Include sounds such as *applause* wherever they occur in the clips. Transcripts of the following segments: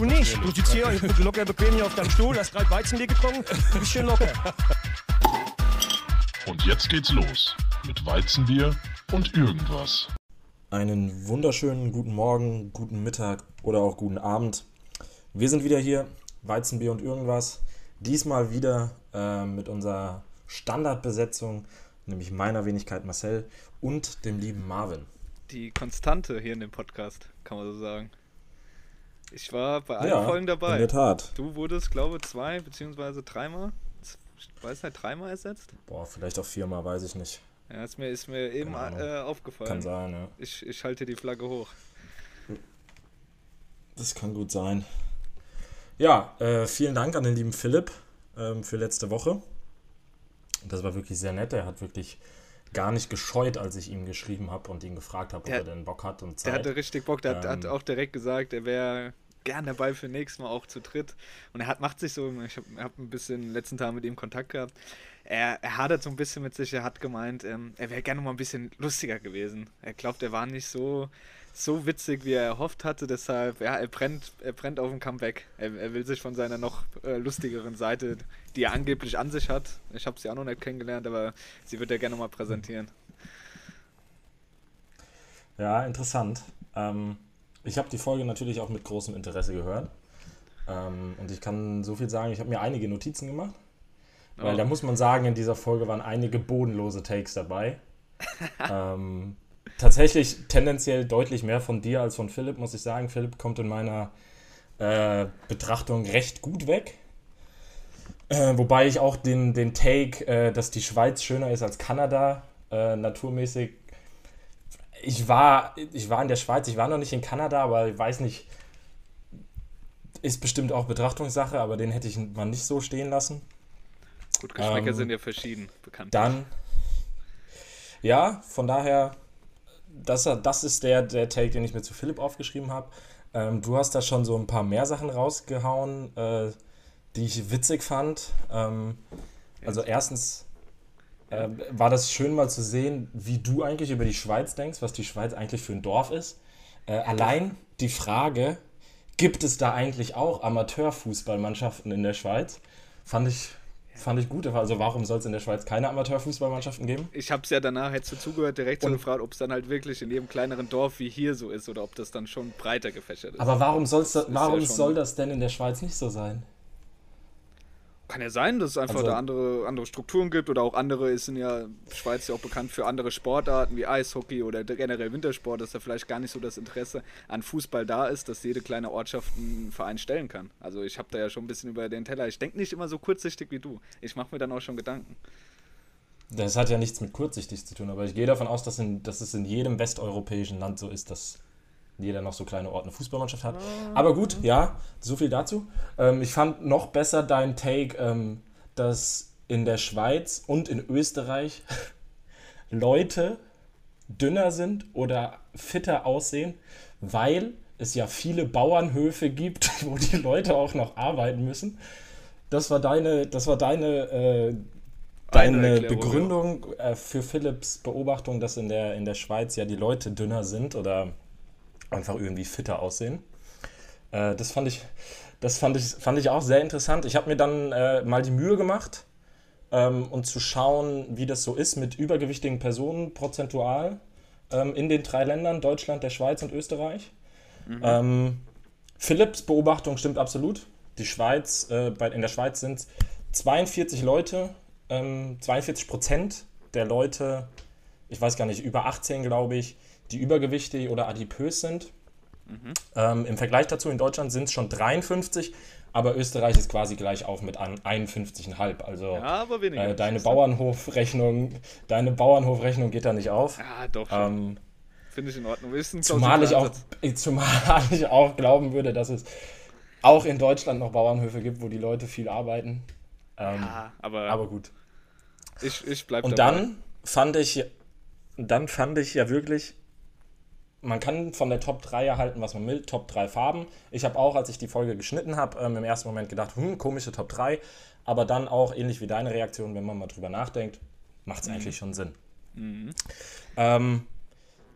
Du nicht. Du sitzt hier locker bequem hier auf deinem Stuhl, hast gerade Weizenbier getrunken, du bist schön locker. Und jetzt geht's los mit Weizenbier und irgendwas. Einen wunderschönen guten Morgen, guten Mittag oder auch guten Abend. Wir sind wieder hier, Weizenbier und irgendwas. Diesmal wieder äh, mit unserer Standardbesetzung, nämlich meiner Wenigkeit Marcel und dem lieben Marvin. Die Konstante hier in dem Podcast, kann man so sagen. Ich war bei allen Ja, Folgen dabei. in der Tat. Du wurdest, glaube ich, zwei beziehungsweise dreimal, ich weiß nicht, dreimal ersetzt. Boah, vielleicht auch viermal, weiß ich nicht. Ja, ist mir, ist mir eben äh, aufgefallen. Kann sein, ja. Ich, ich halte die Flagge hoch. Das kann gut sein. Ja, äh, vielen Dank an den lieben Philipp ähm, für letzte Woche. Das war wirklich sehr nett. Er hat wirklich gar nicht gescheut, als ich ihm geschrieben habe und ihn gefragt habe, ob Der- er denn Bock hat und Der Zeit. hatte richtig Bock, der hat, hat Ähm. auch direkt gesagt, er wäre gern dabei für nächstes Mal auch zu dritt. Und er hat, macht sich so, ich habe hab ein bisschen letzten Tagen mit ihm Kontakt gehabt. Er, er hadert so ein bisschen mit sich, er hat gemeint, ähm, er wäre gerne mal ein bisschen lustiger gewesen. Er glaubt, er war nicht so, so witzig, wie er erhofft hatte, deshalb, ja, er brennt, er brennt auf dem Comeback. Er, er will sich von seiner noch äh, lustigeren Seite, die er angeblich an sich hat, ich habe sie auch noch nicht kennengelernt, aber sie wird er gerne mal präsentieren. Ja, interessant. Ähm, ich habe die Folge natürlich auch mit großem Interesse gehört. Ähm, und ich kann so viel sagen, ich habe mir einige Notizen gemacht. Weil Oh. da muss man sagen, in dieser Folge waren einige bodenlose Takes dabei. *laughs* ähm, tatsächlich tendenziell deutlich mehr von dir als von Philipp, muss ich sagen. Philipp kommt in meiner äh, Betrachtung recht gut weg. Äh, wobei ich auch den, den Take, äh, dass die Schweiz schöner ist als Kanada, äh, naturmäßig. Ich war, ich war in der Schweiz, ich war noch nicht in Kanada, aber ich weiß nicht, ist bestimmt auch Betrachtungssache, aber den hätte ich mal nicht so stehen lassen. Gut, Geschmäcker Ähm, sind ja verschieden, bekannt. Dann, ja, von daher, das, das ist der, der Take, den ich mir zu Philipp aufgeschrieben habe. Ähm, du hast da schon so ein paar mehr Sachen rausgehauen, äh, die ich witzig fand. Ähm, also erstens äh, war das schön mal zu sehen, wie du eigentlich über die Schweiz denkst, was die Schweiz eigentlich für ein Dorf ist. Äh, allein die Frage, gibt es da eigentlich auch Amateurfußballmannschaften in der Schweiz? Fand ich, fand ich gut. Also warum soll es in der Schweiz keine Amateurfußballmannschaften geben? Ich habe es ja danach, hättest du zugehört, direkt so Und- gefragt, ob es dann halt wirklich in jedem kleineren Dorf wie hier so ist oder ob das dann schon breiter gefächert ist. Aber warum, soll's da, ja warum schon- soll das denn in der Schweiz nicht so sein? Kann ja sein, dass es einfach Also- da andere, andere Strukturen gibt oder auch andere, es sind ja, Schweiz ja auch bekannt für andere Sportarten wie Eishockey oder generell Wintersport, dass da vielleicht gar nicht so das Interesse an Fußball da ist, dass jede kleine Ortschaft einen Verein stellen kann. Also ich habe da ja schon ein bisschen über den Teller. Ich denke nicht immer so kurzsichtig wie du. Ich mache mir dann auch schon Gedanken. Das hat ja nichts mit kurzsichtig zu tun, aber ich gehe davon aus, dass, in, dass es in jedem westeuropäischen Land so ist, dass jeder noch so kleine Orte eine Fußballmannschaft hat. Aber gut, ja, so viel dazu. Ähm, ich fand noch besser dein Take, ähm, dass in der Schweiz und in Österreich *laughs* Leute dünner sind oder fitter aussehen, weil es ja viele Bauernhöfe gibt, *laughs* wo die Leute auch noch arbeiten müssen. Das war deine, das war deine, äh, Eine deine Begründung äh, für Philipps Beobachtung, dass in der, in der Schweiz ja die Leute dünner sind oder einfach irgendwie fitter aussehen. Äh, das fand ich, das fand ich, fand ich auch sehr interessant. Ich habe mir dann äh, mal die Mühe gemacht, ähm, und zu schauen, wie das so ist mit übergewichtigen Personen prozentual ähm, in den drei Ländern, Deutschland, der Schweiz und Österreich. Ähm, Philipps Beobachtung stimmt absolut. Die Schweiz, äh, bei, in der Schweiz sind 42 Leute, ähm, 42 Prozent der Leute, ich weiß gar nicht, über 18 glaube ich, die übergewichtig oder adipös sind. Ähm, Im Vergleich dazu in Deutschland sind es schon 53, aber Österreich ist quasi gleich auf mit an 51,5. Also Ja, äh, deine? Bauernhofrechnung, deine Bauernhofrechnung geht da nicht auf. Ja, doch schon. Ähm, Finde ich in Ordnung. Zumal, ich auch, *laughs* zumal ich auch glauben würde, dass es auch in Deutschland noch Bauernhöfe gibt, wo die Leute viel arbeiten. Ähm, Ja, aber, aber gut. ich, ich bleib Und dabei. dann fand ich, dann fand ich ja wirklich, man kann von der Top 3 erhalten, was man will, Top 3 Farben. Ich habe auch, als ich die Folge geschnitten habe, ähm, im ersten Moment gedacht, hm, komische Top 3, aber dann auch ähnlich wie deine Reaktion, wenn man mal drüber nachdenkt, macht es eigentlich schon Sinn. Ähm,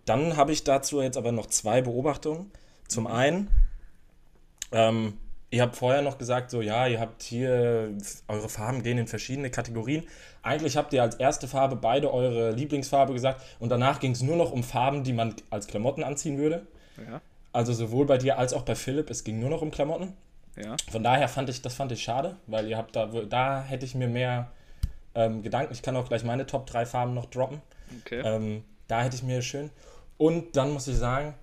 dann habe ich dazu jetzt aber noch zwei Beobachtungen. Zum einen, Ähm, ihr habt vorher noch gesagt, so ja, ihr habt hier, eure Farben gehen in verschiedene Kategorien. Eigentlich habt ihr als erste Farbe beide eure Lieblingsfarbe gesagt und danach ging es nur noch um Farben, die man als Klamotten anziehen würde. Ja. Also sowohl bei dir als auch bei Philipp, es ging nur noch um Klamotten. Ja. Von daher fand ich, das fand ich schade, weil ihr habt da, da hätte ich mir mehr ähm, Gedanken, ich kann auch gleich meine Top 3 Farben noch droppen. Okay. Ähm, da hätte ich mir schön. Und dann muss ich sagen,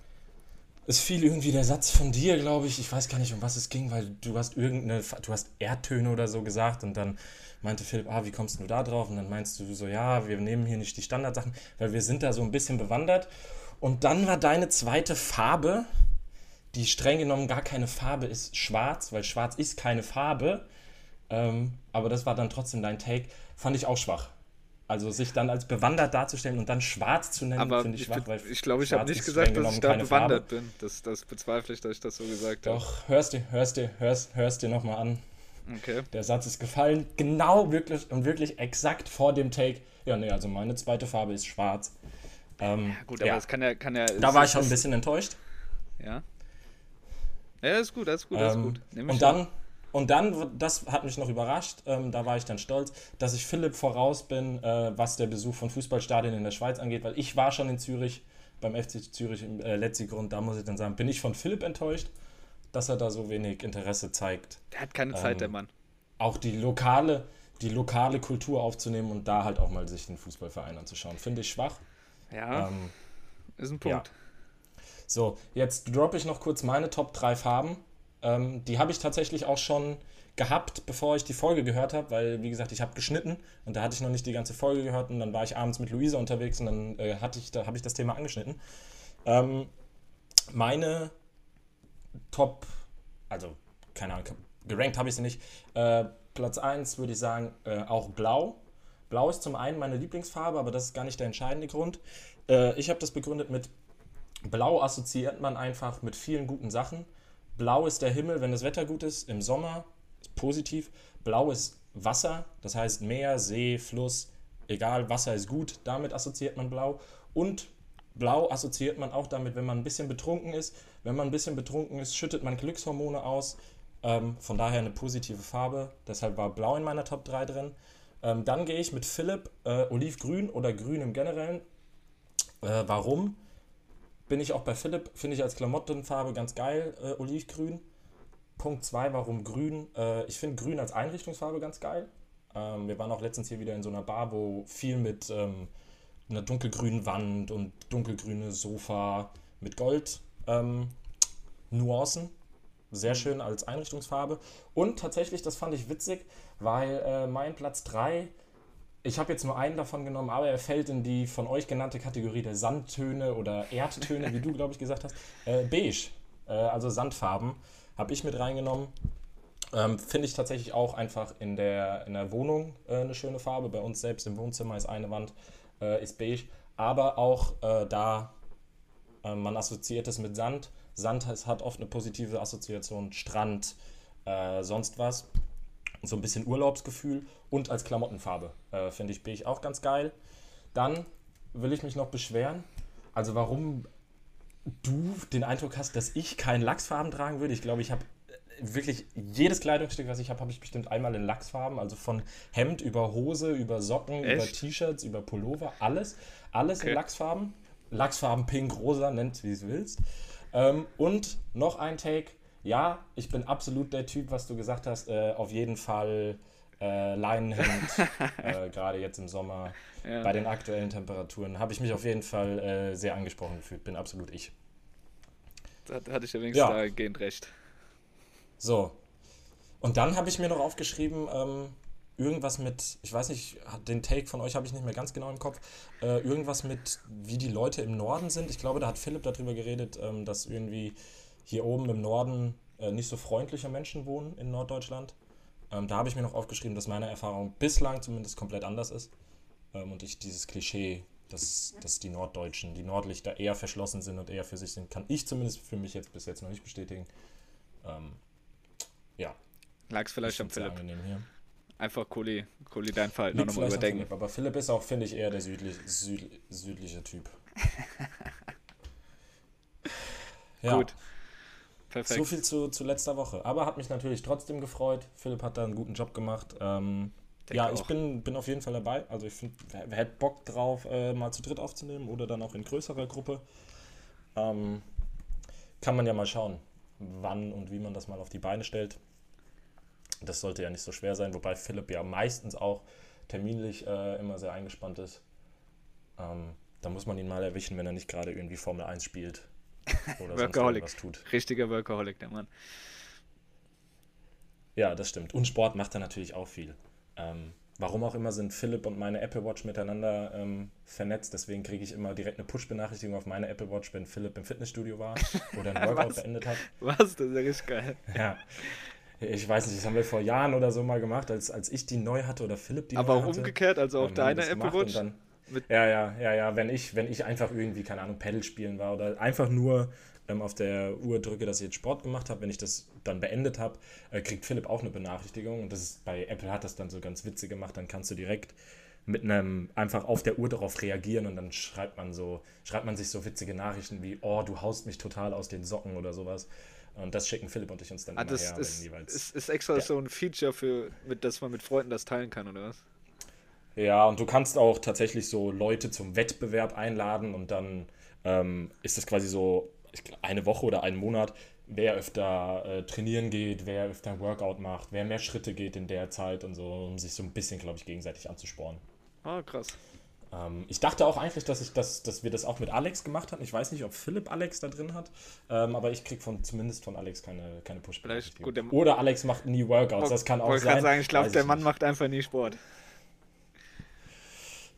es fiel irgendwie der Satz von dir, glaube ich. Ich weiß gar nicht, um was es ging, weil du hast irgendeine, du hast Erdtöne oder so gesagt und dann meinte Philipp, ah, wie kommst du da drauf? Und dann meinst du so, ja, wir nehmen hier nicht die Standardsachen, weil wir sind da so ein bisschen bewandert. Und dann war deine zweite Farbe, die streng genommen gar keine Farbe ist, schwarz, weil schwarz ist keine Farbe. Ähm, aber das war dann trotzdem dein Take. Fand ich auch schwach. Also sich dann als bewandert darzustellen und dann schwarz zu nennen, finde ich ich, schwach. weil ich glaube, ich habe nicht ist gesagt, dass ich da keine Farbe. bewandert bin. Das, das bezweifle ich, dass ich das so gesagt habe. Doch, hörst dir, hörst dir, hörst, hörst dir nochmal an. Okay. Der Satz ist gefallen, genau wirklich und wirklich exakt vor dem Take. Ja, nee, also meine zweite Farbe ist schwarz. Ähm, Ja, gut, aber ja. das kann ja, kann ja. da war ich schon ein bisschen enttäuscht. Ja. Ja, ist gut, ist gut, ist Ähm, gut. Nehm ich und dann, und dann, das hat mich noch überrascht, ähm, da war ich dann stolz, dass ich Philipp voraus bin, äh, was der Besuch von Fußballstadien in der Schweiz angeht, weil ich war schon in Zürich, beim FC Zürich im äh, Letzigrund, da muss ich dann sagen, bin ich von Philipp enttäuscht, dass er da so wenig Interesse zeigt, Der hat keine Zeit, ähm, der Mann. auch die lokale, die lokale Kultur aufzunehmen und da halt auch mal sich den Fußballverein anzuschauen. Finde ich schwach. Ja, Ähm, ist ein ja. Punkt. So, jetzt droppe ich noch kurz meine Top 3 Farben. Ähm, die habe ich tatsächlich auch schon gehabt, bevor ich die Folge gehört habe, weil, wie gesagt, ich habe geschnitten und da hatte ich noch nicht die ganze Folge gehört und dann war ich abends mit Luisa unterwegs und dann äh, da habe ich das Thema angeschnitten. Ähm, meine Top, also keine Ahnung, gerankt habe ich sie nicht. Äh, Platz 1 würde ich sagen, äh, auch blau. Blau ist zum einen meine Lieblingsfarbe, aber das ist gar nicht der entscheidende Grund. Äh, ich habe das begründet mit Blau assoziiert man einfach mit vielen guten Sachen. Blau ist der Himmel, wenn das Wetter gut ist. Im Sommer ist positiv. Blau ist Wasser, das heißt Meer, See, Fluss, egal, Wasser ist gut. Damit assoziiert man Blau. Und Blau assoziiert man auch damit, wenn man ein bisschen betrunken ist. Wenn man ein bisschen betrunken ist, schüttet man Glückshormone aus. Ähm, von daher eine positive Farbe. Deshalb war Blau in meiner Top 3 drin. Ähm, dann gehe ich mit Philipp äh, Olivgrün oder Grün im Generellen. Äh, warum? Bin ich auch bei Philipp, finde ich als Klamottenfarbe ganz geil, äh, Olivgrün. Punkt 2, warum grün? Äh, ich finde grün als Einrichtungsfarbe ganz geil. Ähm, wir waren auch letztens hier wieder in so einer Bar, wo viel mit ähm, einer dunkelgrünen Wand und dunkelgrüne Sofa mit Gold ähm, Nuancen. Sehr schön als Einrichtungsfarbe. Und tatsächlich, das fand ich witzig, weil äh, mein Platz 3 ich habe jetzt nur einen davon genommen, aber er fällt in die von euch genannte Kategorie der Sandtöne oder Erdtöne, wie du, glaube ich, gesagt hast. Äh, beige, äh, also Sandfarben, habe ich mit reingenommen. Ähm, Finde ich tatsächlich auch einfach in der, in der Wohnung äh, eine schöne Farbe. Bei uns selbst im Wohnzimmer ist eine Wand, äh, ist beige. Aber auch äh, da, äh, man assoziiert es mit Sand. Sand hat oft eine positive Assoziation, Strand, sonst was so ein bisschen Urlaubsgefühl und als Klamottenfarbe. Äh, Finde ich beige auch ganz geil. Dann will ich mich noch beschweren. Also warum du den Eindruck hast, dass ich keinen Lachsfarben tragen würde. Ich glaube, ich habe äh, wirklich jedes Kleidungsstück, was ich habe, habe ich bestimmt einmal in Lachsfarben. Also von Hemd über Hose, über Socken, über Echt? T-Shirts, über Pullover, alles. Alles Okay. in Lachsfarben. Lachsfarben, pink, rosa, nennt wie es willst. Ähm, und noch ein Take. Ja, ich bin absolut der Typ, was du gesagt hast. Äh, auf jeden Fall äh, Leinenhemd, *laughs* äh, gerade jetzt im Sommer. Ja. Bei den aktuellen Temperaturen habe ich mich auf jeden Fall äh, sehr angesprochen gefühlt. Bin absolut ich. Da hatte ich wenigstens Ja. dahingehend recht. So. Und dann habe ich mir noch aufgeschrieben, ähm, irgendwas mit, ich weiß nicht, den Take von euch habe ich nicht mehr ganz genau im Kopf, äh, irgendwas mit, wie die Leute im Norden sind. Ich glaube, da hat Philipp darüber geredet, ähm, dass irgendwie hier oben im Norden äh, nicht so freundliche Menschen wohnen in Norddeutschland. Ähm, da habe ich mir noch aufgeschrieben, dass meine Erfahrung bislang zumindest komplett anders ist. Ähm, und ich dieses Klischee, dass, dass die Norddeutschen, die Nordlichter eher verschlossen sind und eher für sich sind, kann ich zumindest für mich jetzt bis jetzt noch nicht bestätigen. Ähm, ja, Lag es vielleicht am Philipp. Einfach Kohli, Kohli dein Verhalten noch Liegt nochmal überdenken. Philipp, aber Philipp ist auch, finde ich, eher der südlich, süd, südliche Typ. *laughs* ja. Gut. Perfekt. So viel zu, zu letzter Woche. Aber hat mich natürlich trotzdem gefreut. Philipp hat da einen guten Job gemacht. Ähm, ja, ich bin, bin auf jeden Fall dabei. Also ich finde, wer, wer hätte Bock drauf, äh, mal zu dritt aufzunehmen oder dann auch in größerer Gruppe. Ähm, kann man ja mal schauen, wann und wie man das mal auf die Beine stellt. Das sollte ja nicht so schwer sein, wobei Philipp ja meistens auch terminlich äh, immer sehr eingespannt ist. Ähm, da muss man ihn mal erwischen, wenn er nicht gerade irgendwie Formel 1 spielt Workaholic. was tut. Richtiger Workaholic, der Mann. Ja, das stimmt. Und Sport macht er natürlich auch viel. Ähm, warum auch immer sind Philipp und meine Apple Watch miteinander ähm, vernetzt. Deswegen kriege ich immer direkt eine Push-Benachrichtigung auf meine Apple Watch, wenn Philipp im Fitnessstudio war oder ein *laughs* Workout beendet hat. Was? Das ist ja richtig geil. Ja. Ich weiß nicht, das haben wir vor Jahren oder so mal gemacht, als, als ich die neu hatte oder Philipp die Aber neu hatte. Aber umgekehrt, also auch deine Apple Watch? Ja, ja, ja, ja. Wenn ich, wenn ich einfach irgendwie, keine Ahnung, Pedal spielen war oder einfach nur ähm, auf der Uhr drücke, dass ich jetzt Sport gemacht habe, wenn ich das dann beendet habe, äh, kriegt Philipp auch eine Benachrichtigung. Und das ist bei Apple hat das dann so ganz witzig gemacht. Dann kannst du direkt mit einem einfach auf der Uhr darauf reagieren und dann schreibt man so, schreibt man sich so witzige Nachrichten wie, oh, du haust mich total aus den Socken oder sowas. Und das schicken Philipp und ich uns dann ah, immer das her. Ist, jeweils, ist, ist extra ja. so ein Feature, für, mit, dass man mit Freunden das teilen kann, oder was? Ja, und du kannst auch tatsächlich so Leute zum Wettbewerb einladen und dann ähm, ist das quasi so eine Woche oder einen Monat, wer öfter äh, trainieren geht, wer öfter ein Workout macht, wer mehr Schritte geht in der Zeit und so, um sich so ein bisschen, glaube ich, gegenseitig anzusporen. Ah, krass. Ähm, ich dachte auch eigentlich, dass, ich das, dass wir das auch mit Alex gemacht haben. Ich weiß nicht, ob Philipp Alex da drin hat, ähm, aber ich kriege von, zumindest von Alex keine, keine push Oder Alex macht nie Workouts, das kann auch sein. Ich wollte sagen, ich glaube, der Mann nicht. macht einfach nie Sport.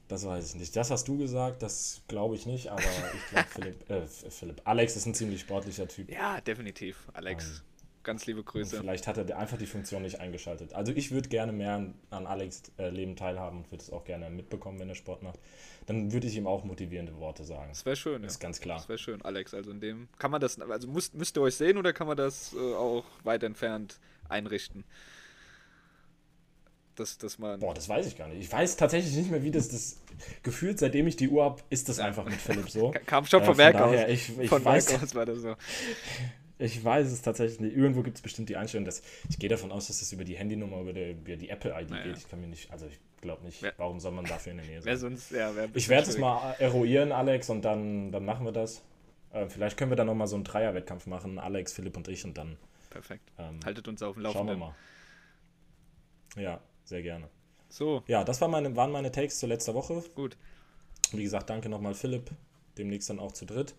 Das weiß ich nicht. Das hast du gesagt, das glaube ich nicht, aber ich glaube, Philipp, äh, Philipp, Alex ist ein ziemlich sportlicher Typ. Ja, definitiv. Alex, um, ganz liebe Grüße. Vielleicht hat er einfach die Funktion nicht eingeschaltet. Also ich würde gerne mehr an, an Alex äh, Leben teilhaben und würde es auch gerne mitbekommen, wenn er Sport macht. Dann würde ich ihm auch motivierende Worte sagen. Das wäre schön, das ist ganz klar. Das wäre schön, Alex. Also in dem, kann man das, also müsst, müsst ihr euch sehen oder kann man das äh, auch weit entfernt einrichten? Dass, dass man. Boah, das weiß ich gar nicht. Ich weiß tatsächlich nicht mehr, wie das, das gefühlt, seitdem ich die Uhr habe, ist das einfach mit Philipp so. *laughs* Kam schon äh, vom Werk aus. Ich, ich von weiß, Werk aus war das so. Ich weiß es tatsächlich nicht. Irgendwo gibt es bestimmt die Einstellung, dass ich gehe davon aus, dass es über die Handynummer, über die, über die Apple-ID naja. geht. Ich kann mir nicht, also ich glaube nicht, warum soll man dafür in der Nähe sein? Sonst, ja, ich werde es mal eruieren, Alex, und dann, dann machen wir das. Äh, vielleicht können wir dann nochmal so einen Dreier-Wettkampf machen, Alex, Philipp und ich, und dann. Perfekt. Ähm, Haltet uns auf dem Laufenden. Schauen wir mal. Ja, sehr gerne. So. Ja, das war meine, waren meine Takes zur letzten Woche. Gut. Wie gesagt, danke nochmal Philipp, demnächst dann auch zu dritt.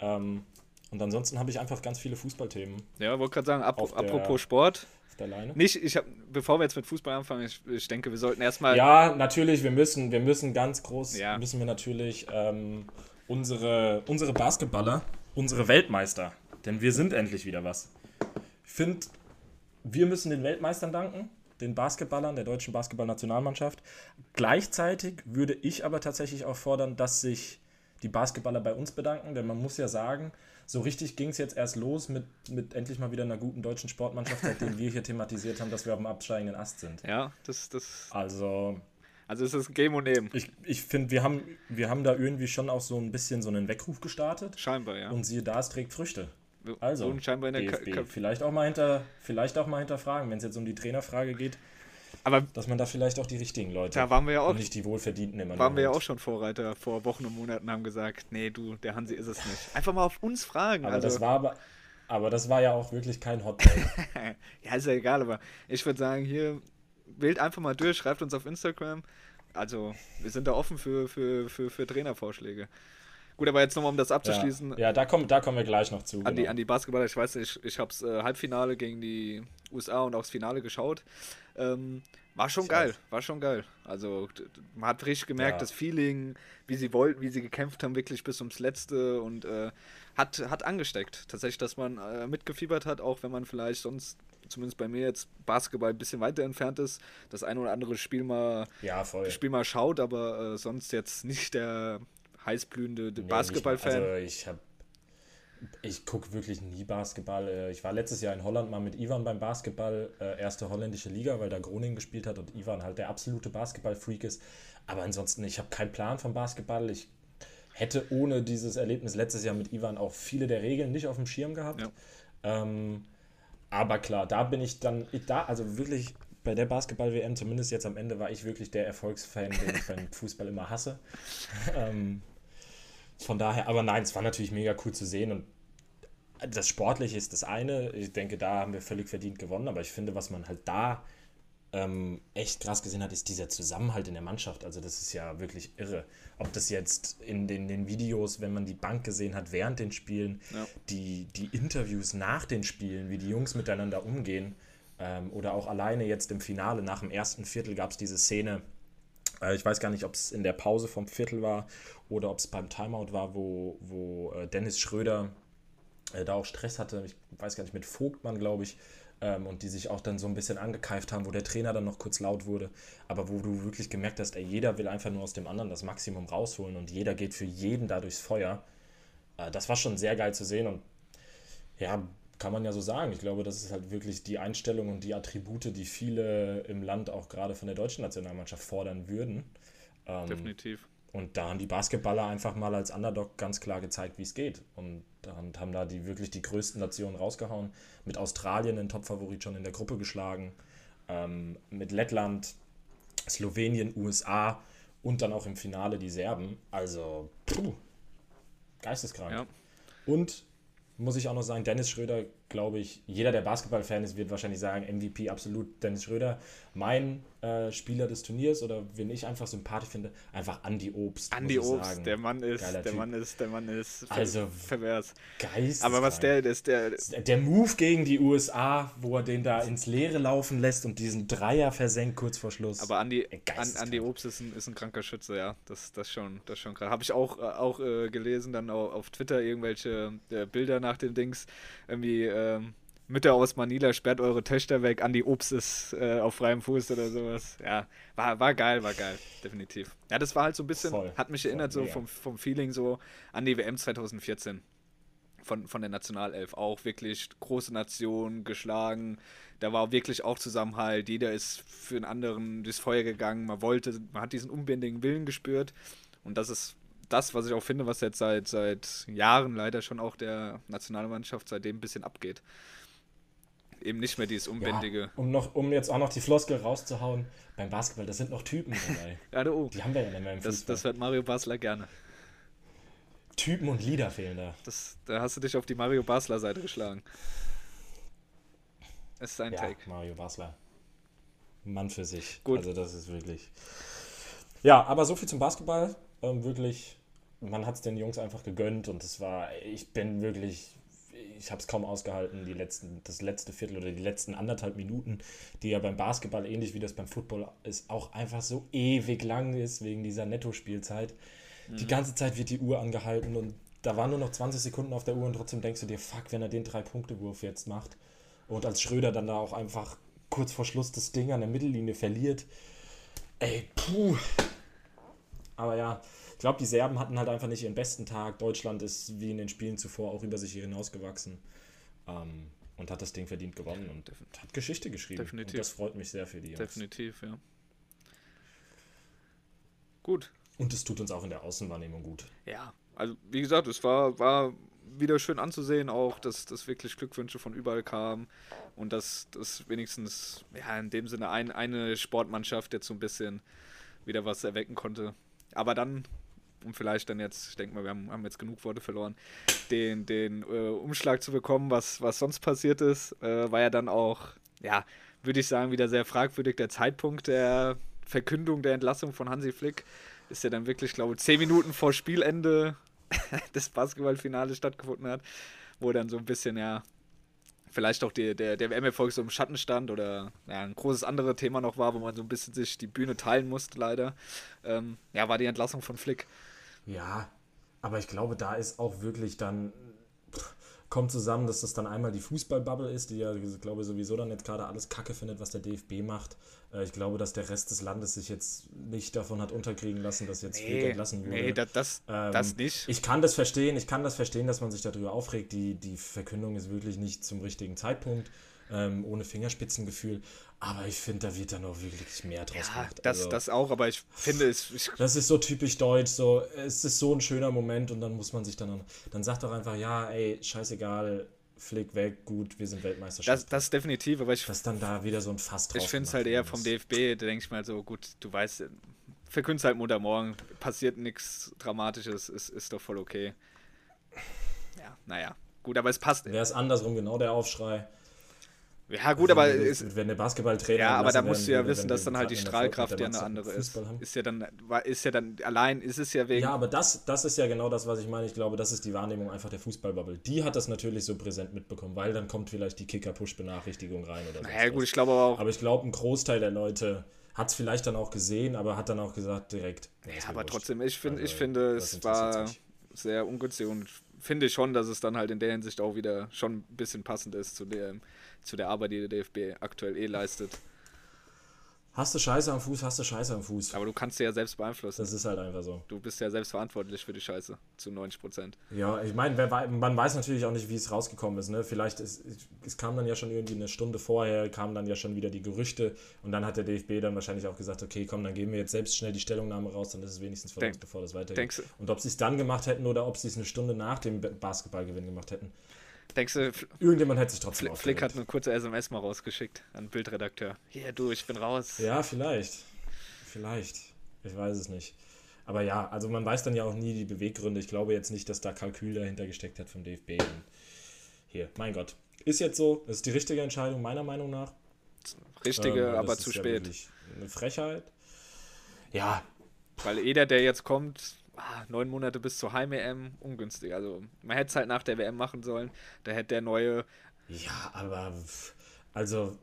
Ähm, und ansonsten habe ich einfach ganz viele Fußballthemen. Ja, wollte gerade sagen, ap apropos der, Sport. Auf der Leine. Nicht, ich hab, bevor wir jetzt mit Fußball anfangen, ich, ich denke, wir sollten erstmal. Ja, natürlich, wir müssen, wir müssen ganz groß, ja. müssen wir natürlich ähm, unsere, unsere Basketballer, unsere Weltmeister, denn wir sind endlich wieder was. Ich finde, wir müssen den Weltmeistern danken den Basketballern der deutschen Basketballnationalmannschaft. Gleichzeitig würde ich aber tatsächlich auch fordern, dass sich die Basketballer bei uns bedanken, denn man muss ja sagen, so richtig ging es jetzt erst los mit, mit endlich mal wieder einer guten deutschen Sportmannschaft, seitdem wir hier thematisiert haben, dass wir auf dem absteigenden Ast sind. Ja, das. das also. Also ist das Game und Neben. Ich, ich finde, wir haben, wir haben da irgendwie schon auch so ein bisschen so einen Weckruf gestartet. Scheinbar, ja. Und siehe da, es trägt Früchte. Also, DFB, vielleicht auch mal hinter, vielleicht auch mal hinterfragen, wenn es jetzt um die Trainerfrage geht. Aber dass man da vielleicht auch die richtigen Leute da waren wir ja auch, und nicht die wohlverdienten immer Waren wir ja auch schon Vorreiter vor Wochen und Monaten haben gesagt, nee, du, der Hansi ist es nicht. Einfach mal auf uns fragen. Aber also. das war aber, aber das war ja auch wirklich kein Hot *laughs* Ja, ist ja egal, aber ich würde sagen, hier wählt einfach mal durch, schreibt uns auf Instagram. Also, wir sind da offen für, für, für, für Trainervorschläge. Gut, aber jetzt nochmal, um das abzuschließen. Ja, ja da, kommen, da kommen wir gleich noch zu. An, genau. die, an die Basketballer, ich weiß nicht, ich, ich habe das äh, Halbfinale gegen die USA und auch das Finale geschaut. Ähm, war schon geil, war schon geil. Also man hat richtig gemerkt, ja. das Feeling, wie sie wollten, wie sie gekämpft haben, wirklich bis ums Letzte und äh, hat, hat angesteckt. Tatsächlich, dass man äh, mitgefiebert hat, auch wenn man vielleicht sonst, zumindest bei mir jetzt, Basketball ein bisschen weiter entfernt ist, das ein oder andere Spiel mal, ja, Spiel mal schaut, aber äh, sonst jetzt nicht der heißblühende nee, Basketballfan. Also ich habe ich gucke wirklich nie Basketball. Äh, ich war letztes Jahr in Holland mal mit Ivan beim Basketball, äh, erste holländische Liga, weil da Groningen gespielt hat und Ivan halt der absolute Basketball-Freak ist. Aber ansonsten, ich habe keinen Plan von Basketball. Ich hätte ohne dieses Erlebnis letztes Jahr mit Ivan auch viele der Regeln nicht auf dem Schirm gehabt. Ja. Ähm, aber klar, da bin ich dann, da, also wirklich bei der Basketball-WM, zumindest jetzt am Ende, war ich wirklich der Erfolgsfan, den ich beim *laughs* Fußball immer hasse. *laughs* ähm, von daher, aber nein, es war natürlich mega cool zu sehen und das Sportliche ist das eine. Ich denke, da haben wir völlig verdient gewonnen, aber ich finde, was man halt da ähm, echt krass gesehen hat, ist dieser Zusammenhalt in der Mannschaft. Also das ist ja wirklich irre. Ob das jetzt in den, den Videos, wenn man die Bank gesehen hat während den Spielen, ja. die, die Interviews nach den Spielen, wie die Jungs miteinander umgehen, ähm, oder auch alleine jetzt im Finale nach dem ersten Viertel gab es diese Szene, ich weiß gar nicht, ob es in der Pause vom Viertel war oder ob es beim Timeout war, wo, wo äh, Dennis Schröder äh, da auch Stress hatte, ich weiß gar nicht, mit Vogtmann, glaube ich, ähm, und die sich auch dann so ein bisschen angekeift haben, wo der Trainer dann noch kurz laut wurde, aber wo du wirklich gemerkt hast, ey, jeder will einfach nur aus dem anderen das Maximum rausholen und jeder geht für jeden da durchs Feuer. Äh, das war schon sehr geil zu sehen und ja, kann man ja so sagen. Ich glaube, das ist halt wirklich die Einstellung und die Attribute, die viele im Land auch gerade von der deutschen Nationalmannschaft fordern würden. Ähm, Definitiv. Und da haben die Basketballer einfach mal als Underdog ganz klar gezeigt, wie es geht. Und, und haben da die wirklich die größten Nationen rausgehauen. Mit Australien den Topfavorit schon in der Gruppe geschlagen. Ähm, mit Lettland, Slowenien, USA und dann auch im Finale die Serben. Also, puh, geisteskrank. Ja. Und muss ich auch noch sagen, Dennis Schröder, glaube ich, jeder, der Basketball-Fan ist, wird wahrscheinlich sagen, MVP absolut Dennis Schröder. Mein äh, Spieler des Turniers oder wen ich einfach sympathisch finde, einfach Andy Obst. Andy Obst, sagen. der Mann ist, Geiler der typ. Mann ist, der Mann ist also pervers. Geist. Aber was der, ist der. Der Move gegen die USA, wo er den da ins Leere laufen lässt und diesen Dreier versenkt kurz vor Schluss. Aber Andy, An, Andy Obst ist ein, ist ein kranker Schütze, ja. Das, das schon, das schon krass. Habe ich auch, äh, auch äh, gelesen, dann auch auf Twitter irgendwelche äh, Bilder nach dem Dings. Irgendwie, ähm, Mütter aus Manila, sperrt eure Töchter weg, Andi Obst ist äh, auf freiem Fuß oder sowas. Ja, war, war geil, war geil, definitiv. Ja, das war halt so ein bisschen, voll, hat mich erinnert so vom, vom Feeling so an die WM 2014 von, von der Nationalelf. Auch wirklich große Nation, geschlagen. Da war wirklich auch Zusammenhalt. Jeder ist für einen anderen durchs Feuer gegangen. Man wollte, man hat diesen unbändigen Willen gespürt. Und das ist das, was ich auch finde, was jetzt seit, seit Jahren leider schon auch der Nationalmannschaft seitdem ein bisschen abgeht eben nicht mehr dieses Unbändige. Ja, um, noch, um jetzt auch noch die Floskel rauszuhauen, beim Basketball, da sind noch Typen dabei. *laughs* ja, du, die haben wir ja nicht mehr im das, das hört Mario Basler gerne. Typen und Lieder fehlen da. Das, da hast du dich auf die Mario Basler Seite geschlagen. Es ist ein ja, Take. Mario Basler. Mann für sich. Gut. Also das ist wirklich. Ja, aber so viel zum Basketball. Ähm, wirklich, man hat es den Jungs einfach gegönnt und es war, ich bin wirklich ich habe es kaum ausgehalten, die letzten, das letzte Viertel oder die letzten anderthalb Minuten, die ja beim Basketball ähnlich wie das beim Football ist, auch einfach so ewig lang ist wegen dieser Netto-Spielzeit. Mhm. Die ganze Zeit wird die Uhr angehalten und da waren nur noch 20 Sekunden auf der Uhr und trotzdem denkst du dir, fuck, wenn er den Drei-Punkte-Wurf jetzt macht und als Schröder dann da auch einfach kurz vor Schluss das Ding an der Mittellinie verliert. Ey, puh. Aber ja, ich glaube, die Serben hatten halt einfach nicht ihren besten Tag. Deutschland ist wie in den Spielen zuvor auch über sich hinausgewachsen ähm, und hat das Ding verdient gewonnen und hat Geschichte geschrieben. Definitiv. Und das freut mich sehr für die Jungs. Definitiv, ja. Gut. Und es tut uns auch in der Außenwahrnehmung gut. Ja, also wie gesagt, es war, war wieder schön anzusehen, auch dass, dass wirklich Glückwünsche von überall kamen und dass, dass wenigstens ja, in dem Sinne ein, eine Sportmannschaft jetzt so ein bisschen wieder was erwecken konnte. Aber dann um vielleicht dann jetzt, ich denke mal, wir haben, haben, jetzt genug Worte verloren, den, den äh, Umschlag zu bekommen, was, was sonst passiert ist, äh, war ja dann auch, ja, würde ich sagen, wieder sehr fragwürdig. Der Zeitpunkt der Verkündung der Entlassung von Hansi Flick ist ja dann wirklich, glaube ich, zehn Minuten vor Spielende *laughs* des Basketballfinales stattgefunden hat, wo dann so ein bisschen, ja, vielleicht auch die, der, der WM-Erfolg so im Schatten stand oder ja, ein großes anderes Thema noch war, wo man so ein bisschen sich die Bühne teilen musste, leider. Ähm, ja, war die Entlassung von Flick. Ja, aber ich glaube, da ist auch wirklich dann kommt zusammen, dass das dann einmal die Fußballbubble ist, die ja, ich glaube, sowieso dann jetzt gerade alles Kacke findet, was der DFB macht. Äh, ich glaube, dass der Rest des Landes sich jetzt nicht davon hat unterkriegen lassen, dass jetzt nee, entlassen wurde. Nee, das, das, ähm, das nicht. Ich kann das verstehen, ich kann das verstehen, dass man sich darüber aufregt. Die, die Verkündung ist wirklich nicht zum richtigen Zeitpunkt, ähm, ohne Fingerspitzengefühl. Aber ich finde, da wird dann auch wirklich mehr draus ja, gemacht. Das, also, das auch, aber ich finde es. Ich das ist so typisch deutsch, so, es ist so ein schöner Moment und dann muss man sich dann. Dann sagt doch einfach, ja, ey, scheißegal, Flick weg, gut, wir sind Weltmeister. Das, das ist definitiv, aber ich. Dass dann da wieder so ein Fass drauf Ich finde es halt eher vom DFB, da denke ich mal so, gut, du weißt, verkündest halt Montagmorgen, passiert nichts Dramatisches, ist, ist doch voll okay. Ja, naja. Gut, aber es passt. Wäre es andersrum genau der Aufschrei. Ja, gut, aber wenn, ist, wenn der Basketballtrainer. Ja, aber da musst du ja wissen, dass dann halt die Strahlkraft ja eine andere ist. Ist ja dann, ist ja dann allein, ist es ja wegen. Ja, aber das, das ist ja genau das, was ich meine. Ich glaube, das ist die Wahrnehmung einfach der Fußballbubble. Die hat das natürlich so präsent mitbekommen, weil dann kommt vielleicht die Kicker-Push-Benachrichtigung rein oder so. Ja, gut, ich glaube aber auch. Aber ich glaube, ein Großteil der Leute hat es vielleicht dann auch gesehen, aber hat dann auch gesagt direkt. Ja, aber wurscht. trotzdem, ich, find, also, ich finde, es war sehr ungünstig und finde schon, dass es dann halt in der Hinsicht auch wieder schon ein bisschen passend ist zu der zu der Arbeit, die der DFB aktuell eh leistet. Hast du Scheiße am Fuß, hast du Scheiße am Fuß. Aber du kannst sie ja selbst beeinflussen. Das ist halt einfach so. Du bist ja selbst verantwortlich für die Scheiße, zu 90 Prozent. Ja, ich meine, man weiß natürlich auch nicht, wie es rausgekommen ist. Ne? Vielleicht, ist, es kam dann ja schon irgendwie eine Stunde vorher, kamen dann ja schon wieder die Gerüchte und dann hat der DFB dann wahrscheinlich auch gesagt, okay, komm, dann geben wir jetzt selbst schnell die Stellungnahme raus, dann ist es wenigstens Denk, bevor das weitergeht. Und ob sie es dann gemacht hätten oder ob sie es eine Stunde nach dem Basketballgewinn gemacht hätten, Denkst du, irgendjemand hätte sich trotzdem Fl Flick hat eine kurze SMS mal rausgeschickt an Bildredakteur. Hier, du, ich bin raus. Ja, vielleicht. Vielleicht. Ich weiß es nicht. Aber ja, also man weiß dann ja auch nie die Beweggründe. Ich glaube jetzt nicht, dass da Kalkül dahinter gesteckt hat vom DFB. Und hier, mein Gott. Ist jetzt so, das ist die richtige Entscheidung, meiner Meinung nach. Richtige, ähm, aber zu spät. Ja eine Frechheit. Ja. Weil jeder, der jetzt kommt, ah, neun Monate bis zur Heim-EM, ungünstig. Also man hätte es halt nach der WM machen sollen. Da hätte der neue. Ja, aber also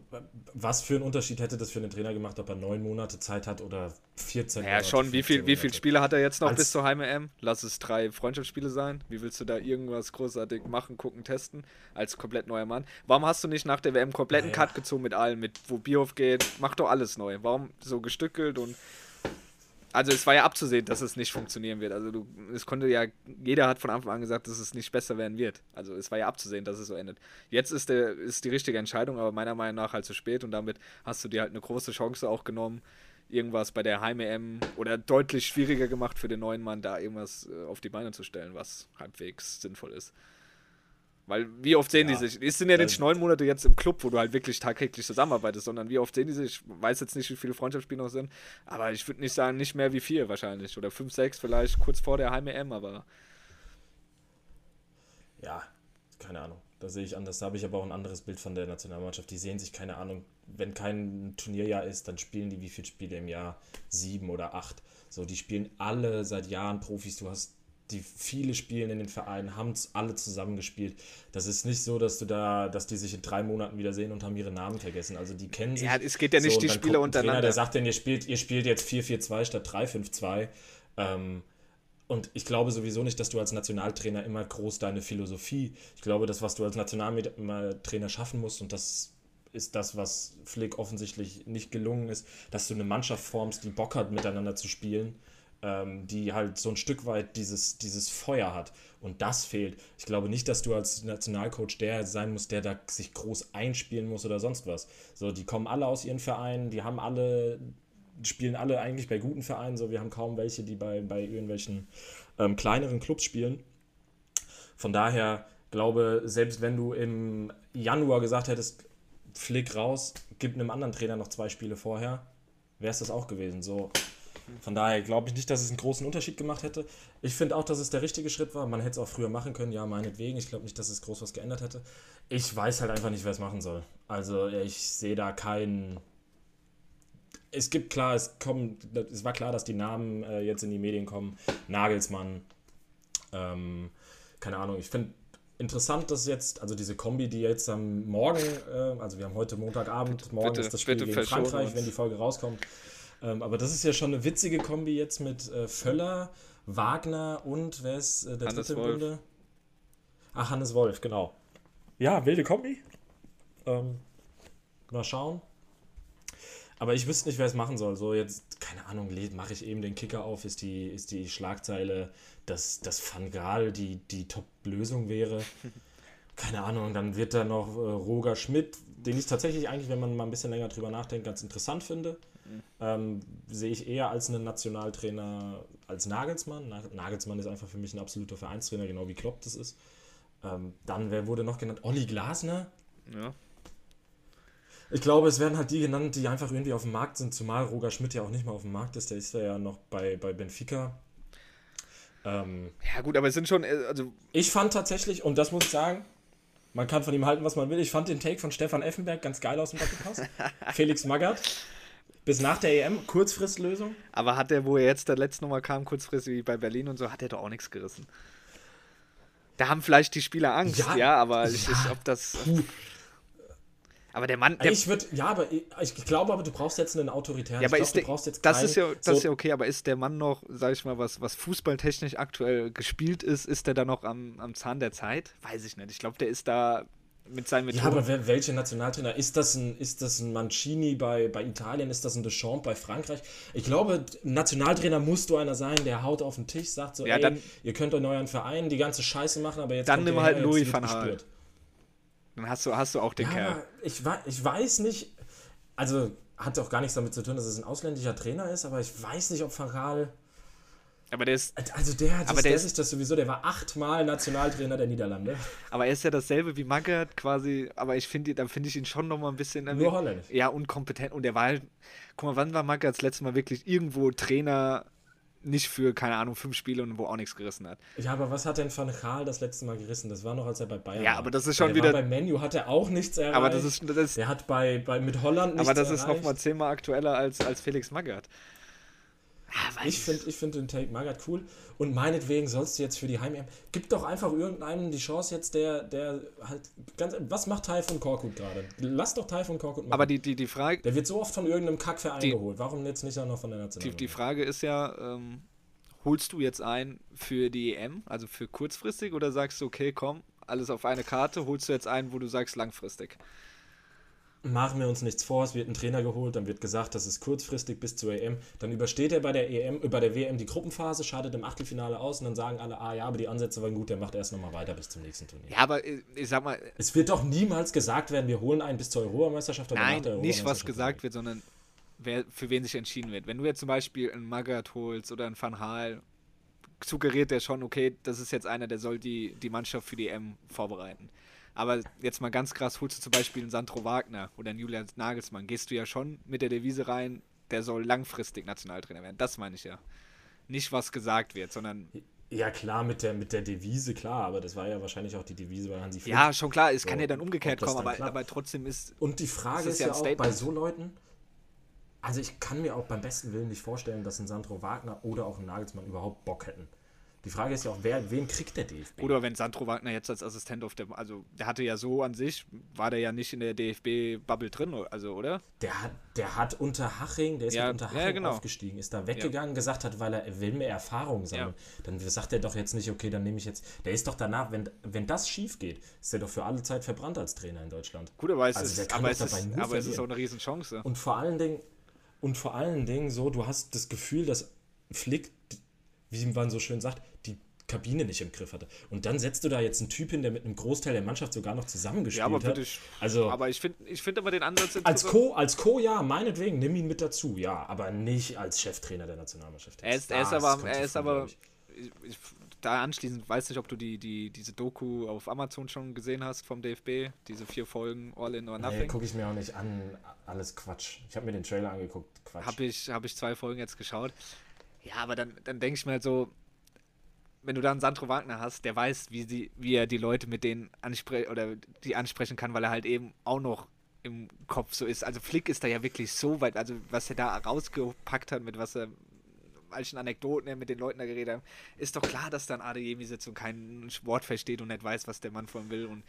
was für einen Unterschied hätte das für einen Trainer gemacht, ob er neun Monate Zeit hat oder 14 Ja, naja, schon. Wie viele wie viel Spiele hat er jetzt noch Als bis zur Heim-EM? Lass es drei Freundschaftsspiele sein. Wie willst du da irgendwas großartig machen, gucken, testen als komplett neuer Mann? Warum hast du nicht nach der WM kompletten naja. Cut gezogen mit allem, mit wo Bierhof geht? Mach doch alles neu. Warum so gestückelt und also es war ja abzusehen, dass es nicht funktionieren wird. Also du, es konnte ja, jeder hat von Anfang an gesagt, dass es nicht besser werden wird. Also es war ja abzusehen, dass es so endet. Jetzt ist, der, ist die richtige Entscheidung, aber meiner Meinung nach halt zu spät und damit hast du dir halt eine große Chance auch genommen, irgendwas bei der Heim-EM oder deutlich schwieriger gemacht für den neuen Mann, da irgendwas äh, auf die Beine zu stellen, was halbwegs sinnvoll ist. Weil wie oft sehen ja, die sich? Es sind ja nicht neun Monate jetzt im Club, wo du halt wirklich tagtäglich zusammenarbeitest, sondern wie oft sehen die sich? Ich weiß jetzt nicht, wie viele Freundschaftsspiele noch sind, aber ich würde nicht sagen, nicht mehr wie vier wahrscheinlich. Oder fünf, sechs vielleicht kurz vor der Heim-EM, aber. Ja, keine Ahnung. Da sehe ich anders. Da habe ich aber auch ein anderes Bild von der Nationalmannschaft. Die sehen sich, keine Ahnung, wenn kein Turnierjahr ist, dann spielen die wie viele Spiele im Jahr? Sieben oder acht. So, die spielen alle seit Jahren Profis. Du hast die viele spielen in den Vereinen, haben alle zusammengespielt. Das ist nicht so, dass du da, dass die sich in drei Monaten wiedersehen und haben ihre Namen vergessen. Also die kennen sich. Ja, es geht ja nicht so, die Spieler untereinander. Trainer, der sagt denn, ihr spielt, ihr spielt jetzt 4-4-2 statt 3-5-2. Ähm, und ich glaube sowieso nicht, dass du als Nationaltrainer immer groß deine Philosophie. Ich glaube, das, was du als Nationaltrainer schaffen musst, und das ist das, was Flick offensichtlich nicht gelungen ist, dass du eine Mannschaft formst, die Bock hat, miteinander zu spielen ähm, die halt so ein Stück weit dieses, dieses Feuer hat. Und das fehlt. Ich glaube nicht, dass du als Nationalcoach der sein musst, der da sich groß einspielen muss oder sonst was. So, die kommen alle aus ihren Vereinen, die haben alle, spielen alle eigentlich bei guten Vereinen. So, wir haben kaum welche, die bei, bei irgendwelchen ähm, kleineren Clubs spielen. Von daher glaube, selbst wenn du im Januar gesagt hättest, Flick raus, gib einem anderen Trainer noch zwei Spiele vorher, wäre es das auch gewesen. So, von daher glaube ich nicht, dass es einen großen Unterschied gemacht hätte. Ich finde auch, dass es der richtige Schritt war. Man hätte es auch früher machen können, ja, meinetwegen. Ich glaube nicht, dass es groß was geändert hätte. Ich weiß halt einfach nicht, wer es machen soll. Also ich sehe da keinen. Es gibt klar, es kommen, es war klar, dass die Namen äh, jetzt in die Medien kommen. Nagelsmann, ähm, keine Ahnung. Ich finde interessant, dass jetzt, also diese Kombi, die jetzt am Morgen, äh, also wir haben heute Montagabend, morgen bitte, ist das Spiel gegen Frankreich, wenn die Folge rauskommt. Ähm, aber das ist ja schon eine witzige Kombi jetzt mit äh, Völler, Wagner und wer ist äh, der Hannes dritte im Bunde? Ach, Hannes Wolf, genau. Ja, wilde Kombi. Ähm, mal schauen. Aber ich wüsste nicht, wer es machen soll. So, jetzt, keine Ahnung, mache ich eben den Kicker auf, ist die, ist die Schlagzeile, dass, dass Van Gaal die, die Top-Lösung wäre. *laughs* keine Ahnung, dann wird da noch äh, Roger Schmidt, den ich tatsächlich eigentlich, wenn man mal ein bisschen länger drüber nachdenkt, ganz interessant finde. Ähm, sehe ich eher als einen Nationaltrainer als Nagelsmann. Nagelsmann ist einfach für mich ein absoluter Vereinstrainer, genau wie Klopp das ist. Ähm, dann, wer wurde noch genannt? Olli Glasner. Ja. Ich glaube, es werden halt die genannt, die einfach irgendwie auf dem Markt sind, zumal Roger Schmidt ja auch nicht mal auf dem Markt ist. Der ist ja noch bei, bei Benfica. Ähm, Ja, gut, aber es sind schon, äh, also, ich fand tatsächlich, und das muss ich sagen, man kann von ihm halten, was man will. Ich fand den Take von Stefan Effenberg ganz geil aus dem Doppelpass. *laughs* Felix Magath. Bis nach der EM, Kurzfristlösung. aber hat der, wo er jetzt der letzte Nummer kam, kurzfristig wie bei Berlin und so, hat er doch auch nichts gerissen. Da haben vielleicht die Spieler Angst, ja, Ja, aber ich, ja. ich, ob das. Aber der Mann, der, ich würde, ja, aber ich, ich glaube, aber du brauchst jetzt einen Autoritären. ja, aber ich ist glaub, der, du brauchst jetzt das keinen- ist ja, das so, ist ja okay, aber ist der Mann noch, sag ich mal, was, was fußballtechnisch aktuell gespielt ist, ist der da noch am, am Zahn der Zeit? Weiß ich nicht. Ich glaube, der ist da mit seinen Ja, Methoden. aber wer, welche Nationaltrainer? Ist das ein, ist das ein Mancini bei, bei Italien? Ist das ein Deschamps bei Frankreich? Ich glaube, Nationaltrainer musst du einer sein, der haut auf den Tisch, sagt so, Ja, ey, dann- ihr könnt euch euren Verein die ganze Scheiße machen, aber jetzt Dann nimm halt her, Louis van Gaal. Dann hast du, hast du auch den Ja, Kerl. ich, ich weiß nicht, also hat auch gar nichts damit zu tun, dass es ein ausländischer Trainer ist, aber ich weiß nicht, ob Van Gaal, Aber der ist, also der, das, Aber der der ist- ist das sowieso, der war achtmal Nationaltrainer der Niederlande. aber er ist ja dasselbe wie Magath quasi, aber ich finde, dann finde ich ihn schon noch mal ein bisschen Nur holländisch. ja unkompetent und der war halt, guck mal, wann war Magath das letzte Mal wirklich irgendwo Trainer nicht für keine Ahnung fünf Spiele und wo auch nichts gerissen hat. Ja, aber was hat denn Van Gaal das letzte Mal gerissen? Das war noch, als er bei Bayern Ja, war. aber das ist schon der wieder- War bei Menu hat er auch nichts erreicht. Aber das ist, das ist Der hat bei, bei mit Holland nichts aber das ist erreicht. noch mal zehnmal aktueller als, als Felix Magath. Ah, weiß Ich finde ich find den Take Magath cool. Und meinetwegen sollst du jetzt für die heim Gib doch einfach irgendeinem die Chance jetzt, der, der halt ganz. Was macht Taifun Korkut gerade? Lass doch Taifun Korkut machen. Aber die, die, die Frage, der wird so oft von irgendeinem Kackverein Die- geholt. Warum jetzt nicht auch noch von der die, Nationalmannschaft? die Frage ist ja, ähm, holst du jetzt ein für die EM, also für kurzfristig, oder sagst du, okay, komm, alles auf eine Karte, holst du jetzt einen, wo du sagst langfristig? Machen wir uns nichts vor, es wird ein Trainer geholt, dann wird gesagt, das ist kurzfristig bis zur EM. Dann übersteht er bei der EM, äh, bei der WM die Gruppenphase, scheidet im Achtelfinale aus und dann sagen alle, ah ja, aber die Ansätze waren gut, der macht erst nochmal weiter bis zum nächsten Turnier. Ja, aber äh, ich sag mal, Es wird doch niemals gesagt werden, wir holen einen bis zur Europameisterschaft oder Nein, der nicht was Europameisterschaft. gesagt wird, sondern wer, für wen sich entschieden wird. Wenn du jetzt zum Beispiel einen Magath holst oder einen Van Gaal, suggeriert der schon, okay, das ist jetzt einer, der soll die, die Mannschaft für die EM vorbereiten. Aber jetzt mal ganz krass, holst du zum Beispiel einen Sandro Wagner oder einen Julian Nagelsmann, gehst du ja schon mit der Devise rein, der soll langfristig Nationaltrainer werden. Das meine ich ja. Nicht, was gesagt wird, sondern Ja, klar, mit der, mit der Devise, klar, aber das war ja wahrscheinlich auch die Devise bei Hansi Flick. ja, schon klar, es So, kann ja dann umgekehrt kommen, dann aber, klappt. aber trotzdem ist Und die Frage ist, ist ja ja, auch bei so Leuten, also ich kann mir auch beim besten Willen nicht vorstellen, dass ein Sandro Wagner oder auch ein Nagelsmann überhaupt Bock hätten. Die Frage ist ja auch, wer, wen kriegt der DFB? Oder wenn Sandro Wagner jetzt als Assistent auf der, also der hatte ja so an sich, war der ja nicht in der DFB-Bubble drin, also oder? Der hat, der hat unter Haching, der ist Ja, mit unter ja, Haching genau. aufgestiegen, ist da weggegangen, gesagt hat, weil er will mehr Erfahrung sammeln. Dann sagt er doch jetzt nicht, okay, dann nehme ich jetzt. Der ist doch danach, wenn, wenn das schief geht, ist er doch für alle Zeit verbrannt als Trainer in Deutschland. Gut, aber es Also der ist, kann aber es ist, aber es ist auch eine Riesenchance. Und vor allen Dingen, und vor allen Dingen so, du hast das Gefühl, dass Flick, wie man so schön sagt, die Kabine nicht im Griff hatte. Und dann setzt du da jetzt einen Typ hin, der mit einem Großteil der Mannschaft sogar noch zusammengespielt Ja, aber hat. ich, also aber ich finde ich find aber den Ansatz als. Co, als Co, ja, meinetwegen, nimm ihn mit dazu, ja, aber nicht als Cheftrainer der Nationalmannschaft. Er ist, er ist aber, er ist aber, ich. ich, da anschließend, weiß nicht, ob du die, die, diese Doku auf Amazon schon gesehen hast vom DFB, diese vier Folgen All in or Nee, Nothing. gucke ich mir auch nicht an, alles Quatsch. Ich habe mir den Trailer angeguckt, Quatsch. Habe ich, hab ich zwei Folgen jetzt geschaut. Ja, aber dann, dann denke ich mir halt so, wenn du da einen Sandro Wagner hast, der weiß, wie, sie, wie er die Leute mit denen ansprechen oder die ansprechen kann, weil er halt eben auch noch im Kopf so ist. Also Flick ist da ja wirklich so weit, also was er da rausgepackt hat, mit was er welchen Anekdoten er mit den Leuten da geredet hat, ist doch klar, dass dann Adeyemi-Sitzung kein Wort versteht und nicht weiß, was der Mann von ihm will. Und,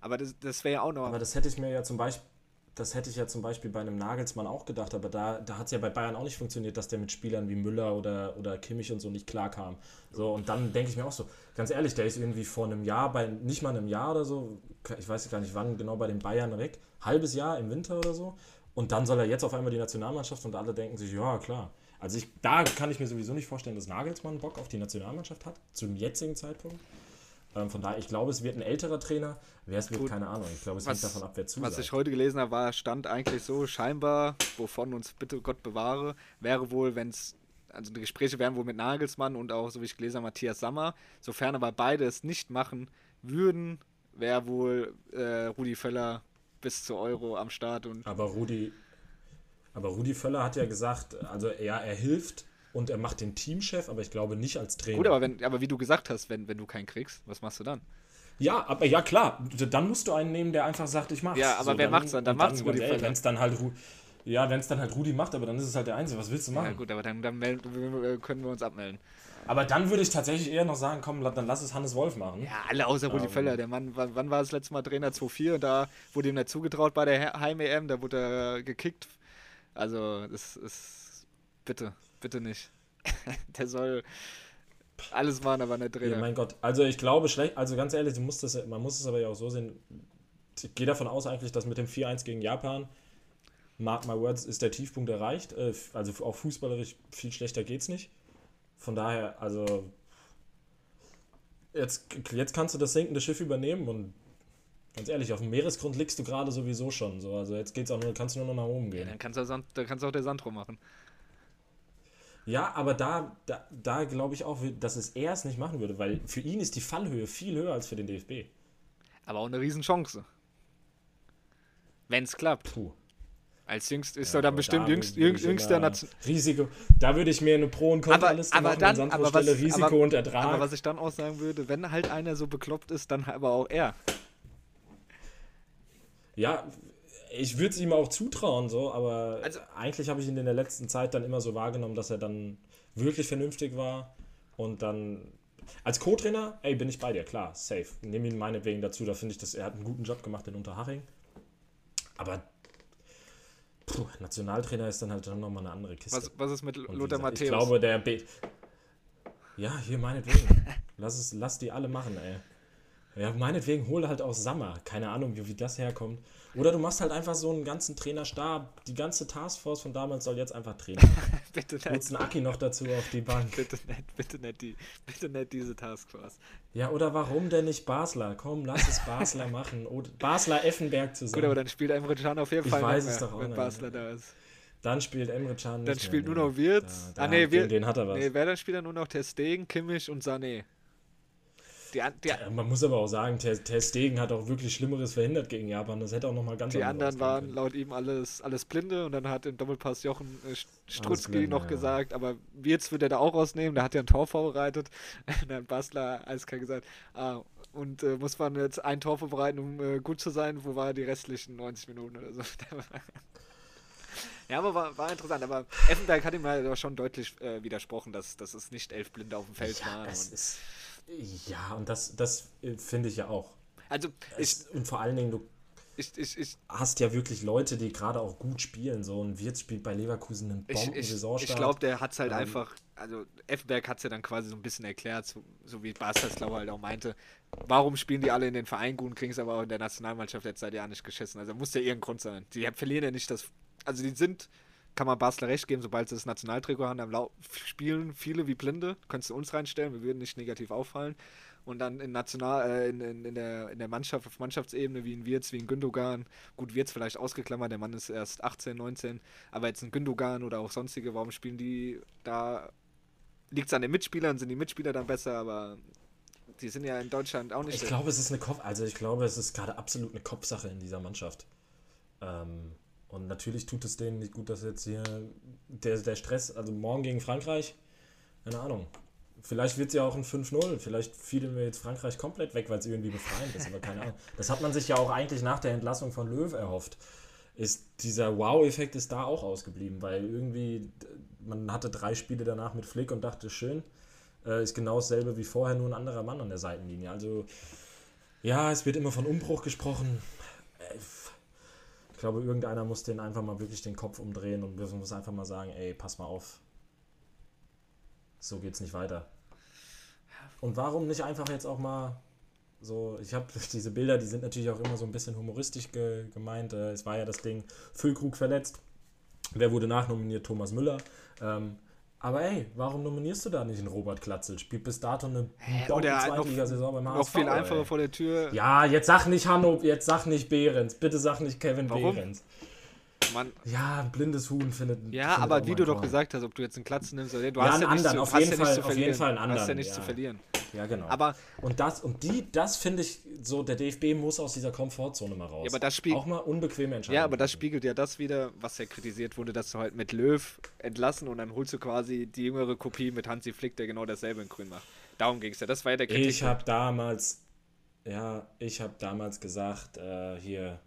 aber das, das wäre ja auch noch. Aber das hätte ich mir ja zum Beispiel, das hätte ich ja zum Beispiel bei einem Nagelsmann auch gedacht, aber da, da hat es ja bei Bayern auch nicht funktioniert, dass der mit Spielern wie Müller oder, oder Kimmich und so nicht klarkam. So, und dann denke ich mir auch so, ganz ehrlich, der ist irgendwie vor einem Jahr, bei nicht mal einem Jahr oder so, ich weiß gar nicht wann, genau bei den Bayern weg, halbes Jahr im Winter oder so. Und dann soll er jetzt auf einmal die Nationalmannschaft und alle denken sich, ja, klar. Also ich, da kann ich mir sowieso nicht vorstellen, dass Nagelsmann Bock auf die Nationalmannschaft hat, zum jetzigen Zeitpunkt. Ähm, von daher, ich glaube, es wird ein älterer Trainer. Wer es wird, Gut. keine Ahnung. Ich glaube, es Was- hängt davon ab, wer zusagt. Was ich heute gelesen habe, war, stand eigentlich so, scheinbar, wovon uns bitte Gott bewahre, wäre wohl, wenn es also die Gespräche werden wohl mit Nagelsmann und auch, so wie ich gelesen habe, Matthias Sammer. Sofern aber beide es nicht machen würden, wäre wohl äh, Rudi Völler bis zur Euro am Start. Und aber Rudi, aber Rudi Völler hat ja gesagt, also ja, er hilft und er macht den Teamchef, aber ich glaube nicht als Trainer. Gut, aber, wenn, aber wie du gesagt hast, wenn, wenn du keinen kriegst, was machst du dann? Ja, aber ja klar, dann musst du einen nehmen, der einfach sagt, ich mach's. Ja, aber so, wer dann, macht's dann? Dann macht's Rudi Völler. Wenn es dann halt ja, wenn es dann halt Rudi macht, aber dann ist es halt der Einzige. Was willst du machen? Ja gut, aber dann, dann melden, können wir uns abmelden. Aber dann würde ich tatsächlich eher noch sagen, komm, dann lass es Hannes Wolf machen. Ja, alle außer Rudi ähm. Völler. Der Mann, wann, wann war das letzte Mal Trainer 2-4? Da wurde ihm nicht zugetraut bei der Heim-EM, da wurde er gekickt. Also, das ist. Bitte, bitte nicht. *laughs* der soll alles machen, aber nicht Trainer. Ja, mein Gott. Also, ich glaube, schlecht, also ganz ehrlich, muss das, man muss es aber ja auch so sehen. Ich gehe davon aus, eigentlich, dass mit dem 4-1 gegen Japan mark my words, ist der Tiefpunkt erreicht. Äh, also auch fußballerisch viel schlechter geht's nicht. Von daher, also jetzt, jetzt kannst du das sinkende Schiff übernehmen und ganz ehrlich, auf dem Meeresgrund liegst du gerade sowieso schon. So. Also jetzt geht's auch nur, kannst du nur noch nach oben gehen. Ja, dann kannst du, Sand, dann kannst du auch der Sandro machen. Ja, aber da, da, da glaube ich auch, dass es er es nicht machen würde, weil für ihn ist die Fallhöhe viel höher als für den DFB. Aber auch eine Riesenchance. Wenn es klappt. Puh. Als jüngst ist ja, er dann bestimmt da jüngst, jüngst, jüngster Nation. Risiko. Da würde ich mir eine Pro- und Kontraliste machen dann, an aber was, Risiko aber, und Ertrag. Aber was ich dann auch sagen würde, wenn halt einer so bekloppt ist, dann aber auch er. Ja, ich würde es ihm auch zutrauen, so, aber also, eigentlich habe ich ihn in der letzten Zeit dann immer so wahrgenommen, dass er dann wirklich vernünftig war und dann als Co-Trainer, ey, bin ich bei dir, klar, safe. Nehme ihn meinetwegen dazu, da finde ich, dass er hat einen guten Job gemacht in Unterhaching. Aber Puh, Nationaltrainer ist dann halt dann nochmal eine andere Kiste. Was, was ist mit Lothar Matthäus? Ich glaube, der B. Ja, hier meinetwegen. *laughs* lass, es, lass die alle machen, ey. Ja, meinetwegen hole halt auch Sammer. Keine Ahnung, wie, wie das herkommt. Oder du machst halt einfach so einen ganzen Trainerstab. Die ganze Taskforce von damals soll jetzt einfach trainen. *laughs* bitte nicht. Holst einen Aki noch dazu auf die Bank. bitte nicht, bitte nicht, die, bitte nicht diese Taskforce. Ja, oder warum denn nicht Basler? Komm, lass es Basler machen. Oder Basler Effenberg zusammen. Gut, aber dann spielt Emre Can auf jeden Fall ich weiß es doch auch wenn Basler da ist. Dann spielt Emre Can nicht Dann spielt mehr, nur noch Wirtz. ah, nee, den, den hat er was. Nee, wer dann spielt dann nur noch Testegen, Kimmich und Sané. Die, die, Man muss aber auch sagen, Ter, Stegen hat auch wirklich Schlimmeres verhindert gegen Japan. Das hätte auch nochmal ganz Die anderen waren laut ihm alles, alles Blinde und dann hat im Doppelpass Jochen äh, Strutzki blinde, noch ja. gesagt, aber jetzt wird er da auch rausnehmen, der hat ja ein Tor vorbereitet. *laughs* Und dann Basler eiskalt gesagt, ah, und äh, muss man jetzt ein Tor vorbereiten, um äh, gut zu sein? Wo war die restlichen 90 Minuten oder so? *laughs* ja, aber war, war, interessant. Aber Effenberg hat ihm halt schon deutlich äh, widersprochen, dass, dass es nicht elf Blinde auf dem Feld ja, waren. Ist ja, und das, das äh, finde ich ja auch. Also, es, und vor allen Dingen, du ich, ich, ich, hast ja wirklich Leute, die gerade auch gut spielen. So ein Wirt spielt bei Leverkusen einen Bomben-Saisonstart. Ich, glaube, der hat es halt ähm, einfach, also Effenberg hat es ja dann quasi so ein bisschen erklärt, so, so wie Bastas, glaube ich, halt auch meinte, warum spielen die alle in den Verein gut und kriegen es aber auch in der Nationalmannschaft jetzt seit Jahren nicht geschissen. Also muss ja irgendein Grund sein. Die verlieren ja nicht das, also die sind kann man Basler recht geben, sobald sie das Nationaltrikot haben, dann spielen viele wie Blinde. Könntest du uns reinstellen, wir würden nicht negativ auffallen. Und dann in, National, äh, in, in, in, der, in der Mannschaft, auf Mannschaftsebene, wie in Wirtz, wie in Gündogan. Gut, Wirtz vielleicht ausgeklammert, der Mann ist erst 18, 19. Aber jetzt ein Gündogan oder auch sonstige, warum spielen die da? Liegt es an den Mitspielern? Sind die Mitspieler dann besser? Aber die sind ja in Deutschland auch nicht. Ich glaube, es ist eine Kopf, also ich glaube, es ist gerade absolut eine Kopfsache in dieser Mannschaft. Ähm, und natürlich tut es denen nicht gut, dass jetzt hier der, der Stress, also morgen gegen Frankreich, keine Ahnung. Vielleicht wird es ja auch ein 5-0. Vielleicht fielen wir jetzt Frankreich komplett weg, weil es irgendwie befreiend ist, aber keine Ahnung. Das hat man sich ja auch eigentlich nach der Entlassung von Löw erhofft. Ist dieser Wow-Effekt ist da auch ausgeblieben, weil irgendwie man hatte drei Spiele danach mit Flick und dachte, schön, äh, ist genau dasselbe wie vorher, nur ein anderer Mann an der Seitenlinie. Also ja, es wird immer von Umbruch gesprochen. Äh, glaube, irgendeiner muss den einfach mal wirklich den Kopf umdrehen und muss einfach mal sagen, ey, pass mal auf. So geht's nicht weiter. Und warum nicht einfach jetzt auch mal so, ich habe *laughs* diese Bilder, die sind natürlich auch immer so ein bisschen humoristisch ge gemeint. Äh, es war ja das Ding, Füllkrug verletzt. Wer wurde nachnominiert? Thomas Müller. Ähm, aber ey, warum nominierst du da nicht einen Robert Klatzel? Spielt bis dato eine Zweitligasaison beim HSV. Noch viel einfacher ey. vor der Tür. Ja, jetzt sag nicht Hanno, jetzt sag nicht Behrens. Bitte sag nicht Kevin warum? Behrens. Man, Ja, ein blindes Huhn findet. ja, findet aber wie du doch Korn. gesagt hast, ob du jetzt einen Klatzen nimmst oder du Ja, hast ja nichts anderen, zu, auf hast jeden ja nichts Fall- zu auf jeden verlieren. Fall einen Hast ja anderen, nichts zu ja. verlieren. Ja, genau. Aber und das und die, das finde ich so, der DFB muss aus dieser Komfortzone mal raus. Ja, aber das spielt- auch mal unbequeme Entscheidungen. Ja, aber das spiegelt ja das wieder, was ja kritisiert wurde, dass du halt mit Löw entlassen und dann holst du quasi die jüngere Kopie mit Hansi Flick, der genau dasselbe in Grün macht. Darum ging es ja. Das war ja der Kritik. Ich habe damals, ja, ich habe damals gesagt, äh, hier,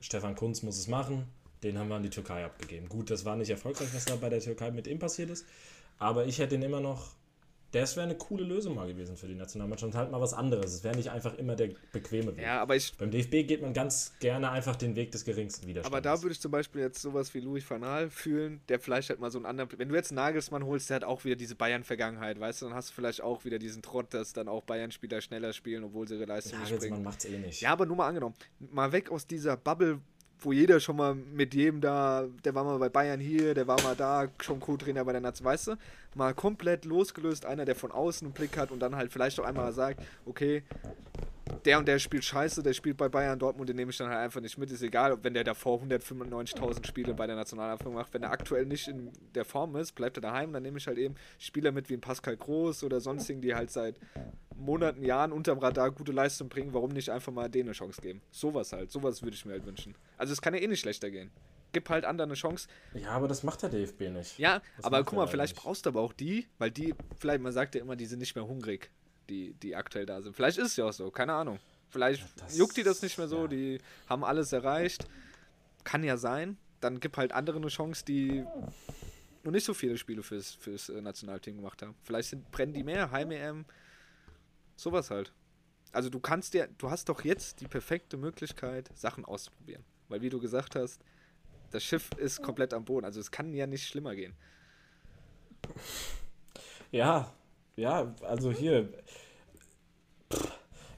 Stefan Kunz muss es machen. Den haben wir an die Türkei abgegeben. Gut, das war nicht erfolgreich, was da bei der Türkei mit ihm passiert ist. Aber ich hätte ihn immer noch. Das wäre eine coole Lösung mal gewesen für die Nationalmannschaft. Und halt mal was anderes. Es wäre nicht einfach immer der bequeme Weg. Ja, aber ich, Beim DFB geht man ganz gerne einfach den Weg des geringsten Widerstands. aber da würde ich zum Beispiel jetzt sowas wie Louis van Gaal fühlen, der vielleicht halt mal so einen anderen. Wenn du jetzt Nagelsmann holst, der hat auch wieder diese Bayern-Vergangenheit, weißt du, dann hast du vielleicht auch wieder diesen Trott, dass dann auch Bayern-Spieler schneller spielen, obwohl sie ihre Leistung nicht Nagelsmann bringen. macht es eh nicht. Ja, aber nur mal angenommen, mal weg aus dieser Bubble, wo jeder schon mal mit jedem da, der war mal bei Bayern hier, der war mal da, schon Co-Trainer bei der Naz, weißt du? Mal komplett losgelöst, einer, der von außen einen Blick hat und dann halt vielleicht auch einmal sagt, okay, der und der spielt scheiße, der spielt bei Bayern Dortmund, den nehme ich dann halt einfach nicht mit. Ist egal, wenn der davor 195.000 Spiele bei der Nationalabwehr macht. Wenn er aktuell nicht in der Form ist, bleibt er daheim. Dann nehme ich halt eben Spieler mit wie ein Pascal Groß oder sonstigen, die halt seit Monaten, Jahren unterm Radar gute Leistung bringen. Warum nicht einfach mal denen eine Chance geben? Sowas halt. Sowas würde ich mir halt wünschen. Also es kann ja eh nicht schlechter gehen. Gib halt anderen eine Chance. Ja, aber das macht der DFB nicht. Ja, Das aber guck mal, vielleicht nicht. brauchst du aber auch die, weil die, vielleicht, man sagt ja immer, die sind nicht mehr hungrig, die, die aktuell da sind. Vielleicht ist es ja auch so, keine Ahnung. Vielleicht das- juckt die das nicht mehr so, ja. die haben alles erreicht. Kann ja sein. Dann gib halt andere eine Chance, die noch nicht so viele Spiele fürs, fürs äh, Nationalteam gemacht haben. Vielleicht sind, brennen die mehr, Heim-EM, sowas halt. Also du kannst dir, du hast doch jetzt die perfekte Möglichkeit, Sachen auszuprobieren. Weil wie du gesagt hast, das Schiff ist komplett am Boden. Also es kann ja nicht schlimmer gehen. Ja, ja, also hier.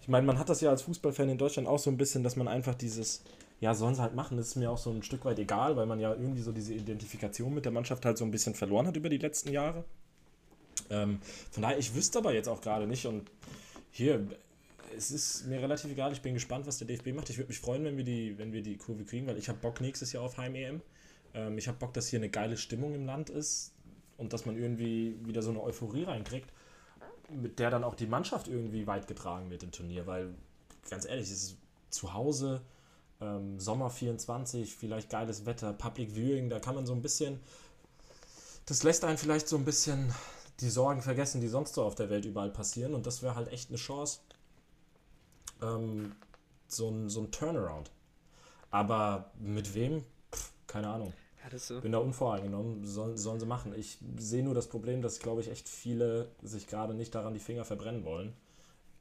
Ich meine, man hat das ja als Fußballfan in Deutschland auch so ein bisschen, dass man einfach dieses, ja, sollen sie halt machen, das ist mir auch so ein Stück weit egal, weil man ja irgendwie so diese Identifikation mit der Mannschaft halt so ein bisschen verloren hat über die letzten Jahre. Ähm, von daher, ich wüsste aber jetzt auch gerade nicht und hier, es ist mir relativ egal, ich bin gespannt, was der DFB macht. Ich würde mich freuen, wenn wir die, wenn wir die Kurve kriegen, weil ich habe Bock nächstes Jahr auf Heim-EM. Ähm, ich habe Bock, dass hier eine geile Stimmung im Land ist und dass man irgendwie wieder so eine Euphorie reinkriegt, mit der dann auch die Mannschaft irgendwie weit getragen wird im Turnier, weil ganz ehrlich, es ist zu Hause, ähm, Sommer 24, vielleicht geiles Wetter, Public Viewing, da kann man so ein bisschen, das lässt einen vielleicht so ein bisschen die Sorgen vergessen, die sonst so auf der Welt überall passieren und das wäre halt echt eine Chance, ähm, so ein, so ein Turnaround. Aber mit wem? Pff, keine Ahnung Ja, so. bin da unvoreingenommen, sollen, sollen sie machen. Ich sehe nur das Problem, dass, glaube ich, echt viele sich gerade nicht daran die Finger verbrennen wollen.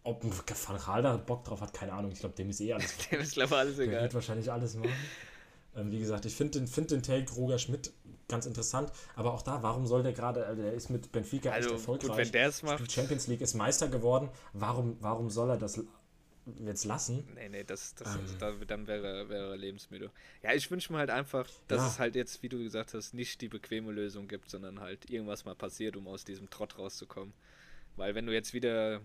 Ob ein Van Gaal da Bock drauf hat, keine Ahnung. Ich glaube, dem ist eh alles. *laughs* Dem ist glaube alles Der egal. wird wahrscheinlich alles machen. Ähm, wie gesagt, ich finde den, find den Take Roger Schmidt ganz interessant. Aber auch da, warum soll der gerade, also der ist mit Benfica Also echt erfolgreich. gut, wenn der es macht. Champions League ist Meister geworden. Warum, warum soll er das jetzt lassen? Nee, nee, das, das, Ähm. da, dann wäre, wäre er lebensmüde. Ja, ich wünsche mir halt einfach, dass Ja. es halt jetzt, wie du gesagt hast, nicht die bequeme Lösung gibt, sondern halt irgendwas mal passiert, um aus diesem Trott rauszukommen. Weil wenn du jetzt wieder,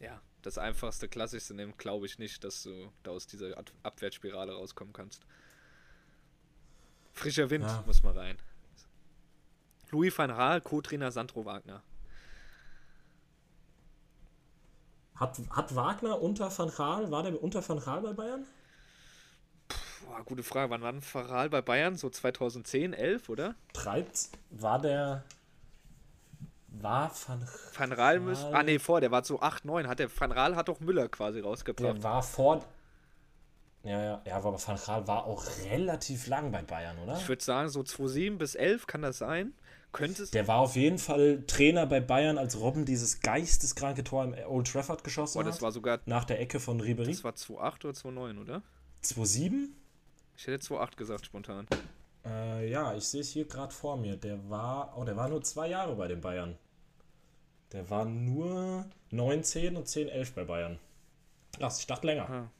ja, das einfachste, klassischste nimmst, glaube ich nicht, dass du da aus dieser Ab Abwärtsspirale rauskommen kannst. Frischer Wind Ja. muss mal rein. Louis van Gaal, Co-Trainer Sandro Wagner. Hat, hat Wagner unter Van Gaal, war der unter Van Gaal bei Bayern? Boah, gute Frage. Wann war ein Faral bei Bayern? So 2010, 11, oder? Treibt, war der. War Van Van Raal müsste. Gaal- Ah, nee, vor, der war so 8, 9. Hat der, Van Raal hat doch Müller quasi rausgebracht. Der war vor. Ja, ja, ja, aber Van Gaal war auch relativ lang bei Bayern, oder? Ich würde sagen, so 2007 bis 11 kann das sein. Könnte es. Der war auf jeden Fall Trainer bei Bayern, als Robben dieses geisteskranke Tor im Old Trafford geschossen Boah, das hat. war sogar. nach der Ecke von Ribery. Das war 2,8 oder 2,9, oder? 2-7? Ich hätte 2,8 gesagt, spontan. Äh, ja, ich sehe es hier gerade vor mir. Der war. Oh, der war nur zwei Jahre bei den Bayern. Der war nur 19 und 10, 11 bei Bayern. Ach, ich dachte länger. Ah.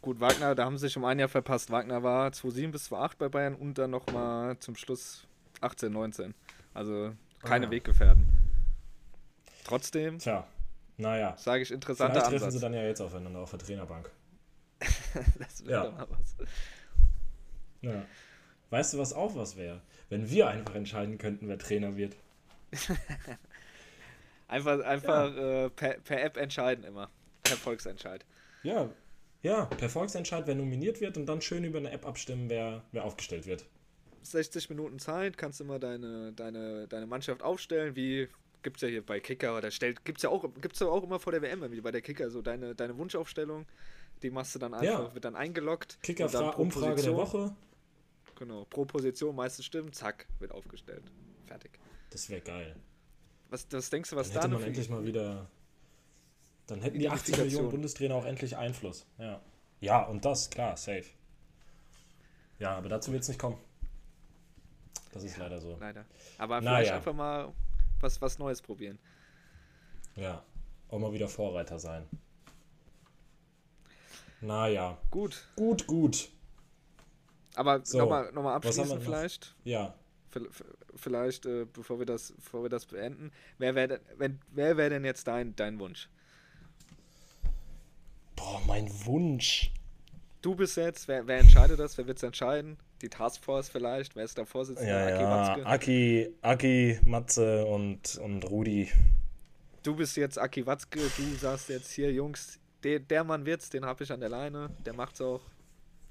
Gut, Wagner, da haben sie sich um ein Jahr verpasst. Wagner war 2,7 bis 2,8 bei Bayern und dann nochmal zum Schluss 18, 19. Also keine Ah. Weggefährden. Trotzdem Tja, naja. sage ich interessanter Vielleicht treffen Ansatz. sie dann ja jetzt aufeinander auf der Trainerbank. *laughs* das wäre Ja. doch mal was. Ja. Weißt du, was auch was wäre? Wenn wir einfach entscheiden könnten, wer Trainer wird. *laughs* Einfach, einfach äh, per, per App entscheiden immer. Per Volksentscheid. Ja, ja, per Volksentscheid, wer nominiert wird und dann schön über eine App abstimmen, wer, wer aufgestellt wird. 60 Minuten Zeit, kannst du immer deine, deine, deine Mannschaft aufstellen, wie gibt es ja hier bei Kicker oder stellt, gibt es ja auch, gibt's ja auch immer vor der WM, wie bei der Kicker, so deine, deine Wunschaufstellung, die machst du dann einfach, Ja. wird dann eingeloggt. Kicker dann Umfrage der Position- Woche. Genau, pro Position meiste Stimmen, zack, wird aufgestellt. Fertig. Das wäre geil. Was, was denkst du, was Dann da hätte noch man für- endlich mal wieder. Dann hätten die 80 Identifikation. Millionen Bundestrainer auch endlich Einfluss. Ja. Ja, und das, klar, safe. Ja, aber dazu wird es nicht kommen. Das ist leider so. Leider. Aber Naja. vielleicht einfach mal was, was Neues probieren. Ja. Auch mal wieder Vorreiter sein. Naja. Gut. Gut, gut. Aber So, nochmal noch mal noch? vielleicht. Ja. Vielleicht, äh, bevor wir das, bevor wir das beenden, wer wäre wer wär denn jetzt dein, dein Wunsch? Boah, mein Wunsch. Du bist jetzt, wer, wer entscheidet das? Wer wird es entscheiden? Die Taskforce vielleicht? Wer ist da Vorsitzender? Ja, Aki ja. Watzke? Aki, Aki, Matze und, und Rudi. Du bist jetzt Aki Watzke, du sagst jetzt hier, Jungs, der, der Mann wird's, den habe ich an der Leine, der macht's auch.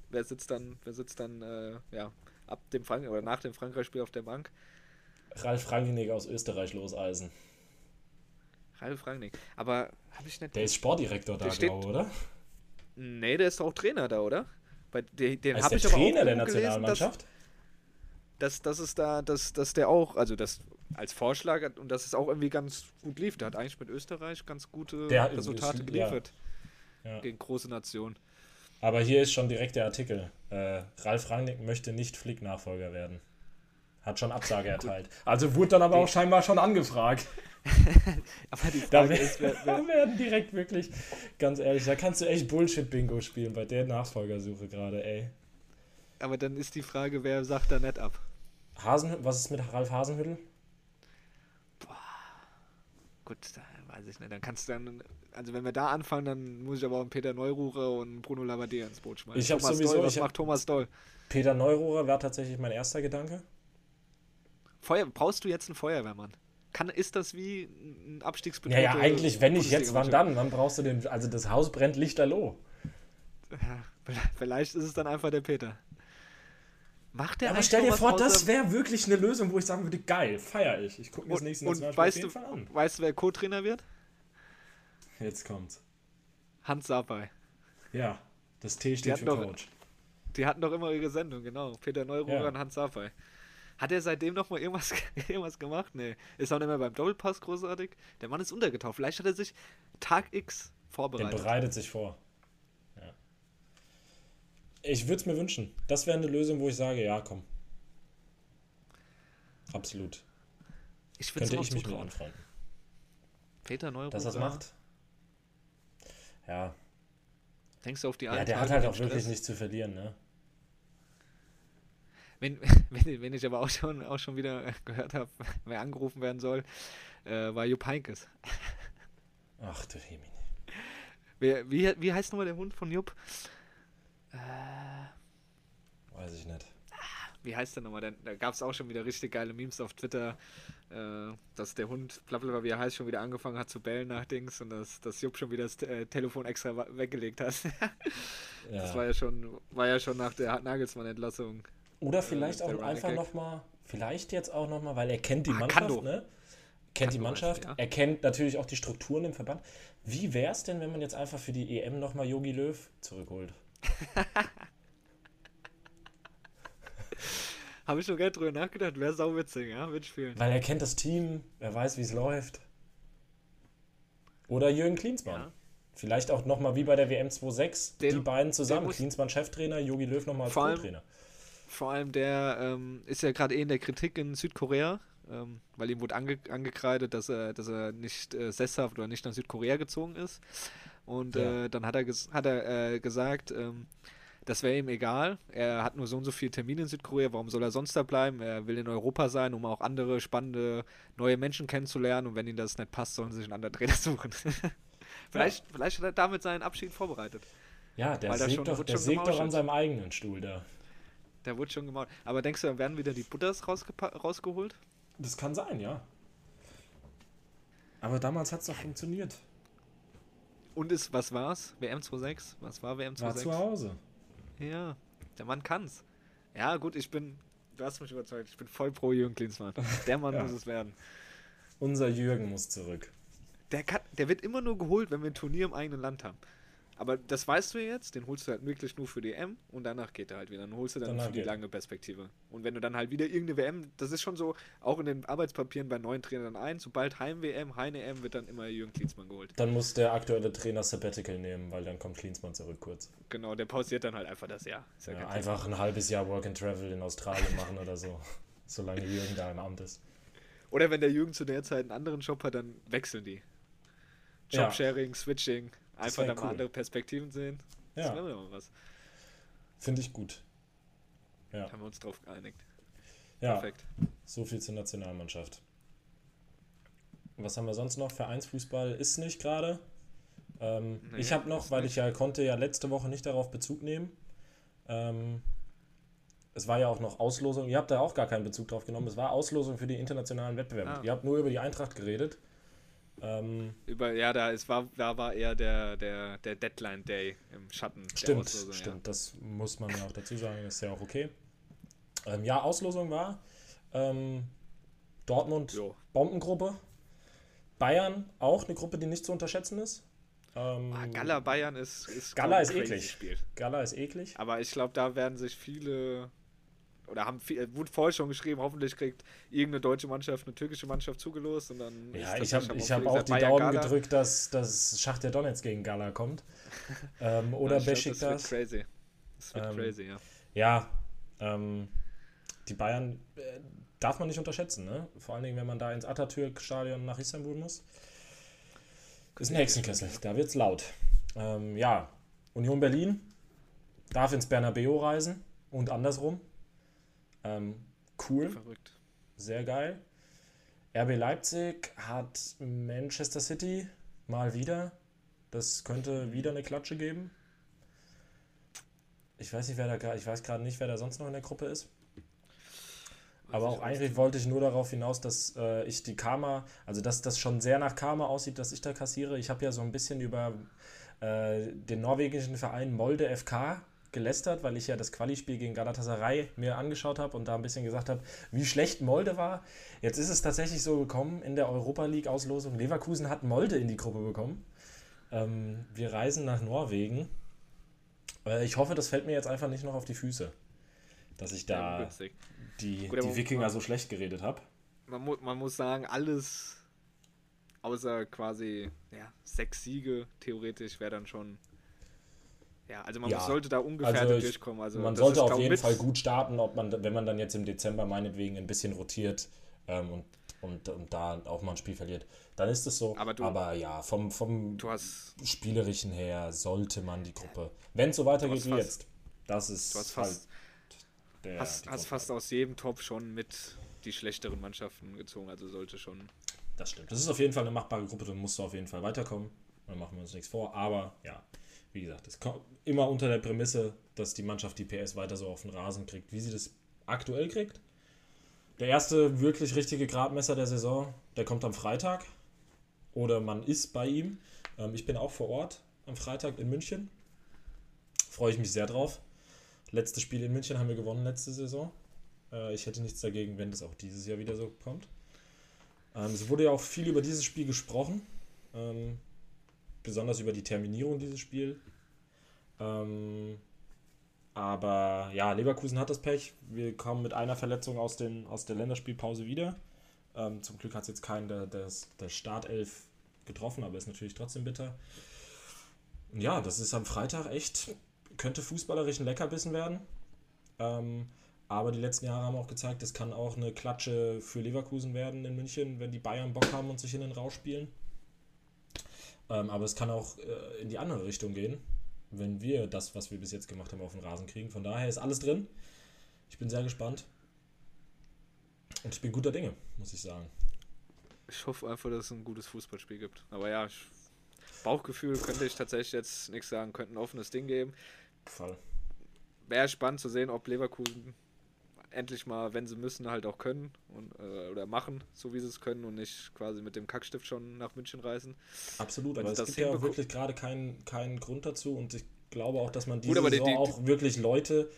Wer sitzt dann, wer sitzt dann, äh, ja, ab dem Frank oder nach dem Frankreich-Spiel auf der Bank? Ralf Rangnick aus Österreich loseisen. Ralf Rangnick. Aber habe ich nicht. Der ist Sportdirektor da, glaube oder? Nee, der ist doch auch Trainer da, oder? Bei, den den habe ich aber auch Trainer der Nationalmannschaft? Dass, dass, dass es da, dass, dass der auch, also das als Vorschlag hat und dass es auch irgendwie ganz gut lief. Der hat eigentlich mit Österreich ganz gute Der hat- Resultate ist- geliefert Ja. gegen große Nationen. Aber hier ist schon direkt der Artikel. Äh, Ralf Rangnick möchte nicht Flick-Nachfolger werden. Hat schon Absage *laughs* erteilt. Also wurde dann aber auch scheinbar schon angefragt. *laughs* Aber die Da, Frage wer- ist, wer, wer, *laughs* da werden direkt wirklich, ganz ehrlich, da kannst du echt Bullshit-Bingo spielen bei der Nachfolgersuche gerade, ey. aber dann ist die Frage, wer sagt da nicht ab? Hasen, was ist mit Ralf Hasenhüttel? Gut, da weiß ich nicht. Dann kannst du dann, also wenn wir da anfangen, dann muss ich aber auch einen Peter Neururer und Bruno Labbadia ins Boot schmeißen. Ich hab Thomas sowieso- Doll, was macht Thomas Doll? Peter Neururer war tatsächlich mein erster Gedanke. Feuer, brauchst du jetzt einen Feuerwehrmann? Kann, ist das wie ein Abstiegsbedrohte Ja, ja, eigentlich, wenn nicht jetzt, wann dann? Wann brauchst du den, also das Haus brennt lichterloh. Ja, vielleicht ist es dann einfach der Peter. Macht der Ja, aber stell dir noch vor, das wäre wirklich eine Lösung, wo ich sagen würde, geil, feier ich. Ich gucke mir das nächste Nationalspiel auf jeden du, Fall an. weißt du, wer Co-Trainer wird? Jetzt kommt's. Hans Sapai. Ja, das T steht für doch- Coach. Die hatten doch immer ihre Sendung, genau. Peter Neururer Ja. und Hans Sapai. Hat er seitdem noch mal irgendwas, *laughs* irgendwas gemacht? Nee. Ist auch nicht mehr beim Doppelpass großartig. Der Mann ist untergetaucht. Vielleicht hat er sich Tag X Der vorbereitet. bereitet sich vor. Ja. Ich würde es mir wünschen. Das wäre eine Lösung, wo ich sage, ja, komm. Absolut. ich würde Könnte ich mich zutrauen. anfreunden. Peter Neururer. Dass er es macht. Ja. Denkst du auf die ja, der hat halt auch wirklich nichts zu verlieren, ne? Wenn, *laughs* wenn, wenn ich aber auch schon, auch schon wieder äh, gehört habe, wer angerufen werden soll, äh, war Jupp Heynckes. Ach du Himmel. Wer, wie, wie heißt nochmal der Hund von Jupp? Weiß ich nicht. Wie heißt der nochmal? Da, da gab es auch schon wieder richtig geile Memes auf Twitter, äh, dass der Hund, blablabla, wie er heißt, schon wieder angefangen hat zu bellen nach Dings und dass, dass Jupp schon wieder das äh, Telefon extra weggelegt hat. *laughs* Ja. Das war ja schon, war ja schon nach der Nagelsmann-Entlassung. Oder vielleicht ist der auch einfach nochmal, vielleicht jetzt auch nochmal, weil er kennt die Ah, Mannschaft, ne? Kennt die Kando Mannschaft, heißt er, ja. er kennt natürlich auch die Strukturen im Verband. Wie wäre es denn, wenn man jetzt einfach für die EM nochmal Yogi Löw zurückholt? *laughs* Habe ich schon gerne drüber nachgedacht, wäre sauwitzig, ja, mitspielen. Weil er kennt das Team, er weiß, wie es läuft. Oder Jürgen Klinsmann. Ja. Vielleicht auch nochmal wie bei der WM 2.6, Den- die beiden zusammen. Klinsmann Cheftrainer, Yogi Löw nochmal Co-Trainer. Vor allem der ähm, ist ja gerade eh in der Kritik in Südkorea, ähm, weil ihm wurde ange angekreidet, dass er, dass er nicht äh, sesshaft oder nicht nach Südkorea gezogen ist. Und Ja. äh, dann hat er, ges hat er äh, gesagt, ähm, das wäre ihm egal. Er hat nur so und so viele Termine in Südkorea, warum soll er sonst da bleiben? Er will in Europa sein, um auch andere spannende neue Menschen kennenzulernen. Und wenn ihm das nicht passt, sollen sie sich einen anderen Trainer *laughs* suchen. *laughs* vielleicht, vielleicht hat er damit seinen Abschied vorbereitet. Ja, der sägt doch, der sägt doch an seinem eigenen Stuhl da. Der wurde schon gemacht. Aber denkst du, dann werden wieder die Butters rausgeholt? Das kann sein, ja. Aber damals hat es doch funktioniert. Und ist, was war's? WM 26? Was war WM 26? War zu Hause. Ja, der Mann kann's. Ja, gut, ich bin, du hast mich überzeugt, ich bin voll pro Jürgen Klinsmann. Der Mann *laughs* ja. muss es werden. Unser Jürgen muss zurück. Der, kann, der wird immer nur geholt, wenn wir ein Turnier im eigenen Land haben. Aber das weißt du jetzt, den holst du halt wirklich nur für die M und danach geht er halt wieder. Dann holst du dann danach für die geht. lange Perspektive. Und wenn du dann halt wieder irgendeine WM, das ist schon so, auch in den Arbeitspapieren bei neuen Trainern ein, sobald Heim-WM, Heine-M wird dann immer Jürgen Klinsmann geholt. Dann muss der aktuelle Trainer Sabbatical nehmen, weil dann kommt Klinsmann zurück kurz. Genau, der pausiert dann halt einfach das Jahr. Ja ja, einfach ein halbes Jahr Work and Travel in Australien machen oder so, *laughs* solange Jürgen da im Amt ist. Oder wenn der Jürgen zu der Zeit einen anderen Job hat, dann wechseln die. Jobsharing, ja. Switching. Einfach dann cool. mal andere Perspektiven sehen. Das ja. wäre mal was. Finde ich gut. Ja. Haben wir uns drauf geeinigt. Ja. Perfekt. So viel zur Nationalmannschaft. Was haben wir sonst noch? Vereinsfußball ist nicht gerade. Ähm, nee, ich habe noch, weil nicht. ich ja konnte ja letzte Woche nicht darauf Bezug nehmen. Ähm, es war ja auch noch Auslosung. Ihr habt da auch gar keinen Bezug drauf genommen. Es war Auslosung für die internationalen Wettbewerbe. Ah. Ihr habt nur über die Eintracht geredet. Ähm, Über, ja, da, es war, da war eher der, der, der Deadline Day im Schatten. Stimmt, stimmt. Ja. Das muss man ja auch dazu sagen, ist ja auch okay. Ähm, ja, Auslosung war ähm, Dortmund jo. Bombengruppe. Bayern auch eine Gruppe, die nicht zu unterschätzen ist. Ähm, ah, Gala Bayern ist, ist Gala ist eklig. Spiel. Gala ist eklig. Aber ich glaube, da werden sich viele oder haben viel, wurde vorher schon geschrieben, hoffentlich kriegt irgendeine deutsche Mannschaft eine türkische Mannschaft zugelost und dann Ja, ich habe ich hab auch die Daumen Gala. gedrückt, dass das Schacht der Donetsk gegen Gala kommt. *laughs* ähm, oder ja, Besiktas. Das wird crazy. Das wird ähm, crazy, ja. Ja, ähm, die Bayern äh, darf man nicht unterschätzen, ne? Vor allen Dingen, wenn man da ins Atatürk-Stadion nach Istanbul muss. Ist ein Hexenkessel, da wird's laut. Ähm, ja, Union Berlin darf ins Bernabeu reisen und andersrum. Ähm, cool. Verrückt. Sehr geil. RB Leipzig hat Manchester City mal wieder. Das könnte wieder eine Klatsche geben. Ich weiß nicht, wer da ich weiß gerade nicht, wer da sonst noch in der Gruppe ist. Aber auch eigentlich wollte ich nur darauf hinaus, dass äh, ich die Karma, also dass das schon sehr nach Karma aussieht, dass ich da kassiere. Ich habe ja so ein bisschen über äh, den norwegischen Verein Molde FK gelästert, weil ich ja das Quali-Spiel gegen Galatasaray mir angeschaut habe und da ein bisschen gesagt habe, wie schlecht Molde war. Jetzt ist es tatsächlich so gekommen in der Europa League-Auslosung. Leverkusen hat Molde in die Gruppe bekommen. Ähm, wir reisen nach Norwegen. Äh, ich hoffe, das fällt mir jetzt einfach nicht noch auf die Füße, dass ich da ja, die, Gut, die Wikinger so schlecht geredet habe. Man, mu man muss sagen, alles außer quasi ja, sechs Siege theoretisch wäre dann schon ja, also man ja. sollte da ungefähr also ich, durchkommen. Also man sollte auf jeden Fall gut starten, ob man, wenn man dann jetzt im Dezember meinetwegen ein bisschen rotiert ähm, und, und, und da auch mal ein Spiel verliert, dann ist es so. Aber, du, Aber ja, vom, vom Spielerischen her sollte man die Gruppe, wenn es so weitergeht wie fast, jetzt, das ist du hast fast, halt der, hast, hast fast aus jedem Top schon mit die schlechteren Mannschaften gezogen, also sollte schon. Das stimmt. Das ist auf jeden Fall eine machbare Gruppe, da musst du auf jeden Fall weiterkommen. Dann machen wir uns nichts vor. Aber ja, wie gesagt, es kommt immer unter der Prämisse, dass die Mannschaft die PS weiter so auf den Rasen kriegt, wie sie das aktuell kriegt. Der erste wirklich richtige Gradmesser der Saison, der kommt am Freitag. Oder man ist bei ihm. Ähm, ich bin auch vor Ort am Freitag in München. Freue ich mich sehr drauf. Letztes Spiel in München haben wir gewonnen letzte Saison. Äh, ich hätte nichts dagegen, wenn das auch dieses Jahr wieder so kommt. Ähm, es wurde ja auch viel über dieses Spiel gesprochen. Besonders über die Terminierung dieses Spiels. Ähm, aber ja, Leverkusen hat das Pech. Wir kommen mit einer Verletzung aus, den, aus der Länderspielpause wieder. Ähm, zum Glück hat es jetzt keinen der, der, der Startelf getroffen, aber ist natürlich trotzdem bitter. Und ja, das ist am Freitag echt, könnte fußballerisch ein Leckerbissen werden. Ähm, aber die letzten Jahre haben auch gezeigt, es kann auch eine Klatsche für Leverkusen werden in München, wenn die Bayern Bock haben und sich in den Rausch spielen. Ähm, aber es kann auch äh, in die andere Richtung gehen, wenn wir das, was wir bis jetzt gemacht haben, auf den Rasen kriegen. Von daher ist alles drin. Ich bin sehr gespannt. Und ich bin guter Dinge, muss ich sagen. Ich hoffe einfach, dass es ein gutes Fußballspiel gibt. Aber ja, ich, Bauchgefühl könnte ich tatsächlich jetzt nichts sagen, könnte ein offenes Ding geben. Fall. wäre spannend zu sehen, ob Leverkusen endlich mal, wenn sie müssen, halt auch können und, äh, oder machen, so wie sie es können und nicht quasi mit dem Kackstift schon nach München reisen. Absolut, aber es das gibt ja auch wirklich gerade keinen, keinen Grund dazu und ich glaube auch, dass man diese Gut, die- die- auch wirklich Leute,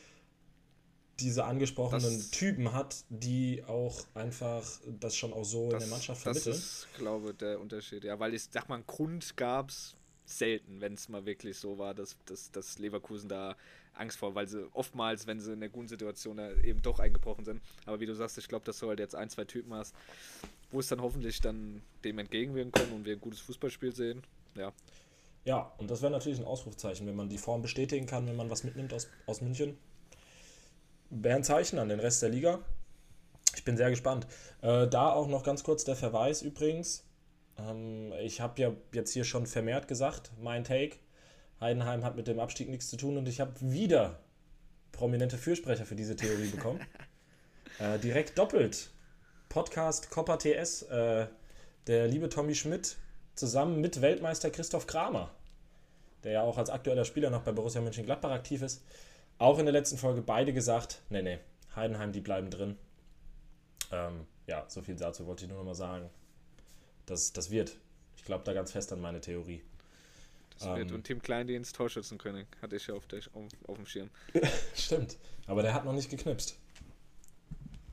diese angesprochenen Das- Typen hat, die auch einfach das schon auch so in der Mannschaft das vermitteln. ist, glaube ich, der Unterschied. Ja, weil ich sag mal, einen Grund gab es selten, wenn es mal wirklich so war, dass, dass, dass Leverkusen da Angst vor, weil sie oftmals, wenn sie in der guten Situation da eben doch eingebrochen sind. Aber wie du sagst, ich glaube, dass du halt jetzt ein, zwei Typen hast, wo es dann hoffentlich dann dem entgegenwirken können und wir ein gutes Fußballspiel sehen. Ja, Ja, und das wäre natürlich ein Ausrufzeichen, wenn man die Form bestätigen kann, wenn man was mitnimmt aus, aus München. Wäre ein Zeichen an den Rest der Liga. Ich bin sehr gespannt. Äh, da auch noch ganz kurz der Verweis übrigens. Ähm, ich habe ja jetzt hier schon vermehrt gesagt, mein Take. Heidenheim hat mit dem Abstieg nichts zu tun und ich habe wieder prominente Fürsprecher für diese Theorie bekommen. *laughs* äh, direkt doppelt. Podcast Copper TS. Äh, der liebe Tommy Schmidt zusammen mit Weltmeister Christoph Kramer, der ja auch als aktueller Spieler noch bei Borussia Mönchengladbach aktiv ist, auch in der letzten Folge beide gesagt, nee, nee, Heidenheim, die bleiben drin. Ähm, ja, so viel dazu wollte ich nur noch mal sagen. Das, das wird. Ich glaube da ganz fest an meine Theorie. Das wird. Ähm. Und Tim Kleindienst, Torschützenkönig, hatte ich ja auf, der, auf, auf dem Schirm. *laughs* Stimmt. Aber der hat noch nicht geknipst.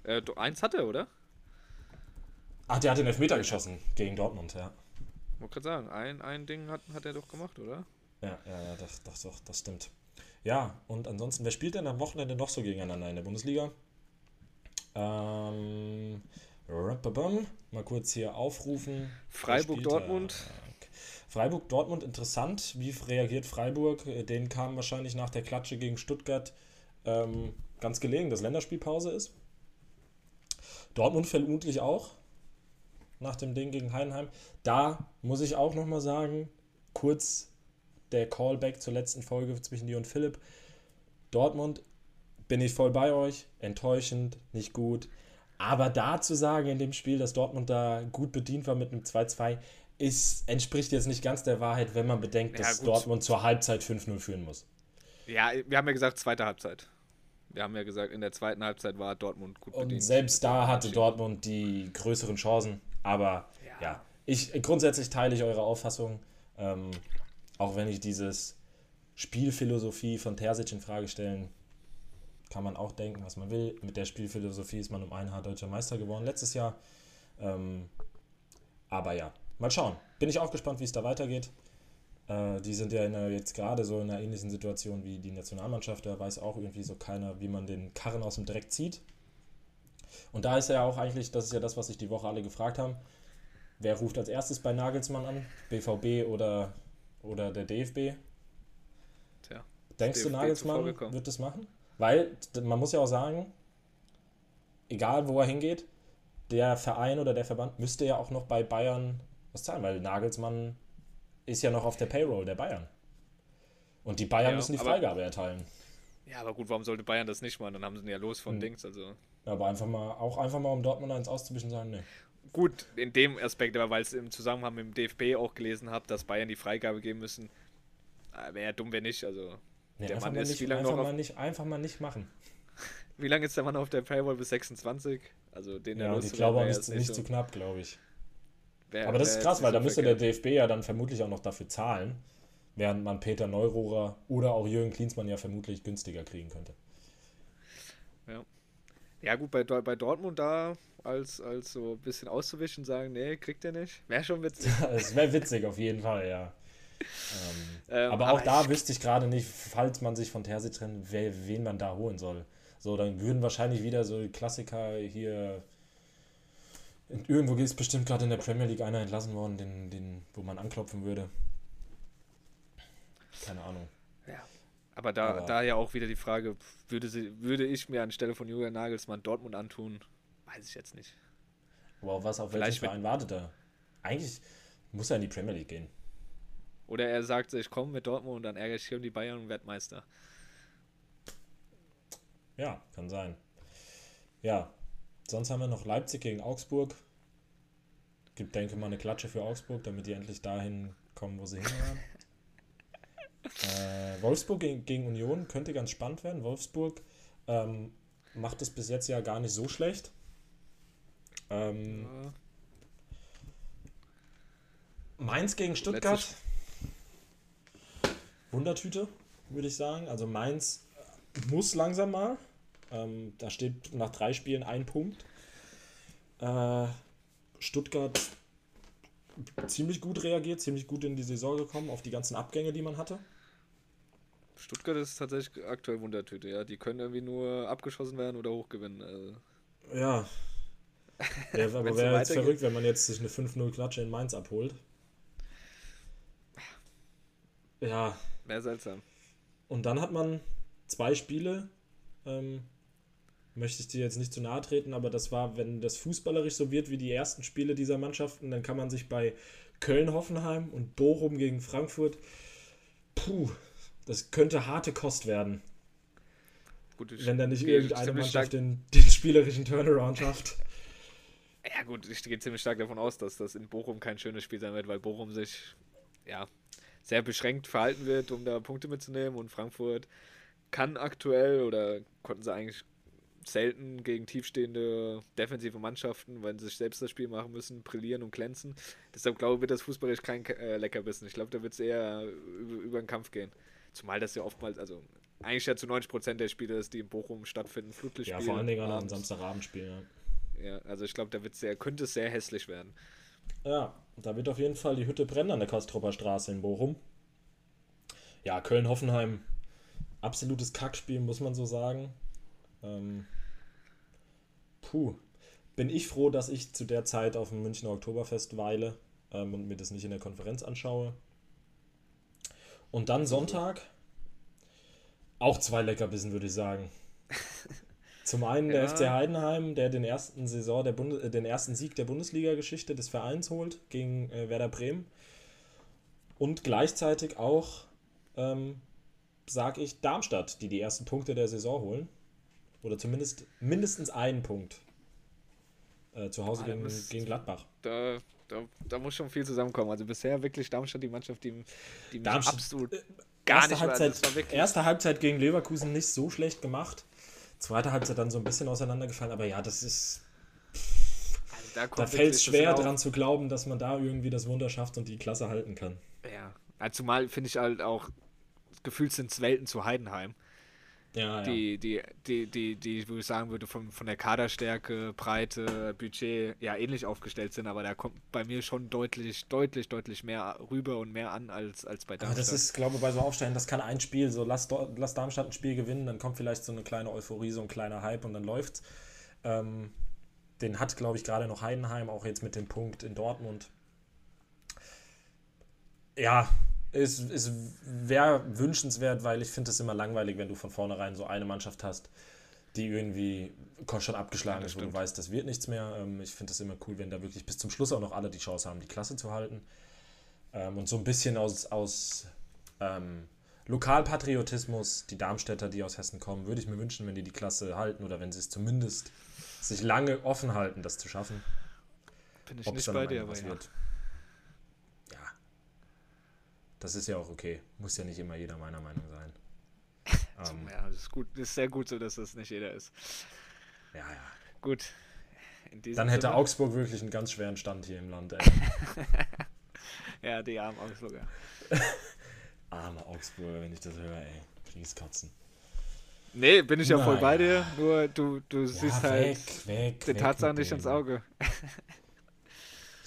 Äh, eins hat er, oder? Ach, der hat den Elfmeter geschossen gegen Dortmund, ja. Wollte gerade sagen, ein, ein Ding hat, hat er doch gemacht, oder? Ja, ja, ja, das, das, das, das stimmt. Ja, und ansonsten, wer spielt denn am Wochenende noch so gegeneinander in der Bundesliga? Ähm, mal kurz hier aufrufen. Wer Freiburg, Dortmund, interessant. Wie reagiert Freiburg? Den kam wahrscheinlich nach der Klatsche gegen Stuttgart ähm, ganz gelegen, dass Länderspielpause ist. Dortmund vermutlich auch nach dem Ding gegen Heidenheim. Da muss ich auch nochmal sagen, kurz der Callback zur letzten Folge zwischen dir und Philipp. Dortmund bin ich voll bei euch, enttäuschend, nicht gut. Aber da zu sagen in dem Spiel, dass Dortmund da gut bedient war mit einem 2-2, ist, entspricht jetzt nicht ganz der Wahrheit, wenn man bedenkt, Ja, dass gut. Dortmund zur Halbzeit 5-0 führen muss. Ja, wir haben ja gesagt, zweite Halbzeit. Wir haben ja gesagt, in der zweiten Halbzeit war Dortmund gut Und bedient. selbst da hatte Dortmund die größeren Chancen. Aber ja, Ja. ich grundsätzlich teile ich eure Auffassung, ähm, auch wenn ich dieses Spielphilosophie von Terzic in Frage stellen, kann man auch denken, was man will. Mit der Spielphilosophie ist man um ein Haar deutscher Meister geworden letztes Jahr. Ähm, aber ja, mal schauen. Bin ich auch gespannt, wie es da weitergeht. Äh, die sind ja in einer, jetzt gerade so in einer ähnlichen Situation wie die Nationalmannschaft. Da weiß auch irgendwie so keiner, wie man den Karren aus dem Dreck zieht. Und da ist ja auch eigentlich, das ist ja das, was sich die Woche alle gefragt haben. Wer ruft als erstes bei Nagelsmann an? BVB oder, oder der DFB? Tja, Denkst du, DFB Nagelsmann zuvorgekommen. wird das machen? Weil man muss ja auch sagen, egal wo er hingeht, der Verein oder der Verband müsste ja auch noch bei Bayern was zahlen, weil Nagelsmann ist ja noch auf der Payroll der Bayern. Und die Bayern Ja, müssen die Freigabe erteilen. Ja, aber gut, warum sollte Bayern das nicht machen? Dann haben sie ihn ja los von Hm. Dings. Also Aber einfach mal, auch einfach mal um Dortmund eins auszubischen sagen, nee. gut, in dem Aspekt, aber weil es im Zusammenhang mit dem DFB auch gelesen habe, dass Bayern die Freigabe geben müssen, wäre ja dumm, wenn nicht. Also nee der einfach, Mann mal ist nicht, wie lange einfach, noch mal nicht, einfach mal nicht machen. *laughs* wie lange ist der Mann auf der Payroll bis 26? Also den Ja, und ich glaube auch nicht, nicht so- zu knapp, glaube ich. Wär- Aber das ist krass, weil da müsste der. DFB ja dann vermutlich auch noch dafür zahlen, während man Peter Neururer oder auch Jürgen Klinsmann ja vermutlich günstiger kriegen könnte. Ja gut, bei, bei Dortmund da als, als so ein bisschen auszuwischen, sagen, nee, kriegt er nicht. Wäre schon witzig. *laughs* Es wäre witzig auf jeden Fall, ja. Ähm, Ähm, aber auch aber da ich- wüsste ich gerade nicht, falls man sich von Terzic trennt, wer, wen man da holen soll. So, dann würden wahrscheinlich wieder so Klassiker hier. Irgendwo ist bestimmt gerade in der Premier League einer entlassen worden, den, den, wo man anklopfen würde. Keine Ahnung. Ja. Aber da, Aber- da ja auch wieder die Frage, würde, sie, würde ich mir anstelle von Julian Nagelsmann Dortmund antun? Weiß ich jetzt nicht. Aber auf was, auf welchen Vielleicht mit- Verein wartet er? Eigentlich muss er in die Premier League gehen. Oder er sagt, ich komme mit Dortmund und dann ärgere ich hier um die Bayern und werd Meister. Ja, kann sein. Ja, sonst haben wir noch Leipzig gegen Augsburg. Gibt, denke ich mal, eine Klatsche für Augsburg, damit die endlich dahin kommen, wo sie hingehören. *laughs* Äh, Wolfsburg gegen, gegen Union könnte ganz spannend werden. Wolfsburg ähm, macht es bis jetzt ja gar nicht so schlecht. Ähm, Ja. Mainz gegen Stuttgart. Wundertüte, würde ich sagen. Also Mainz muss langsam mal. Ähm, da steht nach drei Spielen ein Punkt. Äh, Stuttgart ziemlich gut reagiert, ziemlich gut in die Saison gekommen, auf die ganzen Abgänge, die man hatte. Stuttgart ist tatsächlich aktuell Wundertüte, ja. Die können irgendwie nur abgeschossen werden oder hochgewinnen. Also, Ja. *laughs* ja aber wäre jetzt verrückt, wenn man jetzt sich eine 5-0-Klatsche in Mainz abholt. Ja, wäre seltsam. Und dann hat man zwei Spiele, ähm, möchte ich dir jetzt nicht zu nahe treten, aber das war, wenn das fußballerisch so wird wie die ersten Spiele dieser Mannschaften, dann kann man sich bei Köln-Hoffenheim und Bochum gegen Frankfurt, puh, das könnte harte Kost werden, Gut, wenn da nicht irgendeine Mannschaft den, den spielerischen Turnaround schafft. Ja gut, ich gehe ziemlich stark davon aus, dass das in Bochum kein schönes Spiel sein wird, weil Bochum sich ja sehr beschränkt verhalten wird, um da Punkte mitzunehmen und Frankfurt kann aktuell oder konnten sie eigentlich selten gegen tiefstehende defensive Mannschaften, wenn sie sich selbst das Spiel machen müssen, brillieren und glänzen. Deshalb glaube ich, wird das fußballisch kein äh, Leckerbissen. Ich glaube, da wird es eher über, über den Kampf gehen. Zumal das ja oftmals, also eigentlich ja zu 90% der Spiele, ist, die in Bochum stattfinden, Flutlichtspiele. Ja, vor allen Dingen an einem abends. Samstagabendspiel. Ja. Ja, also ich glaube, da wird sehr, könnte es sehr hässlich werden. Ja, da wird auf jeden Fall die Hütte brennen an der Kostropper Straße in Bochum. Ja, Köln-Hoffenheim, absolutes Kackspiel, muss man so sagen. Ähm, puh, bin ich froh, dass ich zu der Zeit auf dem Münchner Oktoberfest weile ähm, und mir das nicht in der Konferenz anschaue. Und dann Sonntag, auch zwei Leckerbissen, würde ich sagen. *laughs* Zum einen der Ja. FC Heidenheim, der den ersten Saison der Bunde, äh, den ersten Sieg der Bundesliga-Geschichte des Vereins holt gegen äh, Werder Bremen. Und gleichzeitig auch, ähm, sage ich, Darmstadt, die die ersten Punkte der Saison holen. Oder zumindest mindestens einen Punkt. Äh, zu Hause Ah, gegen, muss- gegen Gladbach. Da, da, da muss schon viel zusammenkommen. Also bisher wirklich Darmstadt die Mannschaft, die, die mich Darmstadt- absolut äh, gar erste, nicht. Halbzeit, wirklich, erste Halbzeit gegen Leverkusen nicht so schlecht gemacht. Zweite Halbzeit dann so ein bisschen auseinandergefallen, aber ja, das ist. also da, Da fällt es schwer sind auch- dran zu glauben, dass man da irgendwie das Wunder schafft und die Klasse halten kann. Ja. Zumal finde ich halt auch, gefühlt sind es Welten zu Heidenheim. Ja, Die, die, die, die, die, wo ich sagen würde, von, von der Kaderstärke, Breite, Budget ja ähnlich aufgestellt sind, aber da kommt bei mir schon deutlich, deutlich, deutlich mehr rüber und mehr an als, als bei Aber Darmstadt. das ist, glaube ich, bei so Aufstellen, das kann ein Spiel, so lass, lass Darmstadt ein Spiel gewinnen, dann kommt vielleicht so eine kleine Euphorie, so ein kleiner Hype und dann läuft's. Ähm, den hat, glaube ich, gerade noch Heidenheim, auch jetzt mit dem Punkt in Dortmund. Ja, ist, ist wäre wünschenswert, weil ich finde es immer langweilig, wenn du von vornherein so eine Mannschaft hast, die irgendwie schon abgeschlagen Ja, ist, wo du weißt, das wird nichts mehr. Ähm, ich finde es immer cool, wenn da wirklich bis zum Schluss auch noch alle die Chance haben, die Klasse zu halten. Ähm, und so ein bisschen aus, aus ähm, Lokalpatriotismus, die Darmstädter, die aus Hessen kommen, würde ich mir wünschen, wenn die die Klasse halten oder wenn sie es zumindest sich lange offen halten, das zu schaffen. Bin ich Ob es nicht bei dir, aber was ja. wird. Ja. Das ist ja auch okay. Muss ja nicht immer jeder meiner Meinung sein. *laughs* ähm, Ja, das ist gut, das ist sehr gut so, dass das nicht jeder ist. ja, ja. Gut. Dann hätte Sinne- Augsburg wirklich einen ganz schweren Stand hier im Land. Ey. *laughs* Ja, die armen Augsburger. *laughs* Arme Augsburger, wenn ich das höre, ey. Krieg's kotzen. Nee, bin ich ja voll bei dir, nur du, du siehst halt weg, weg, den weg Tatsachen mit nicht ins. Auge.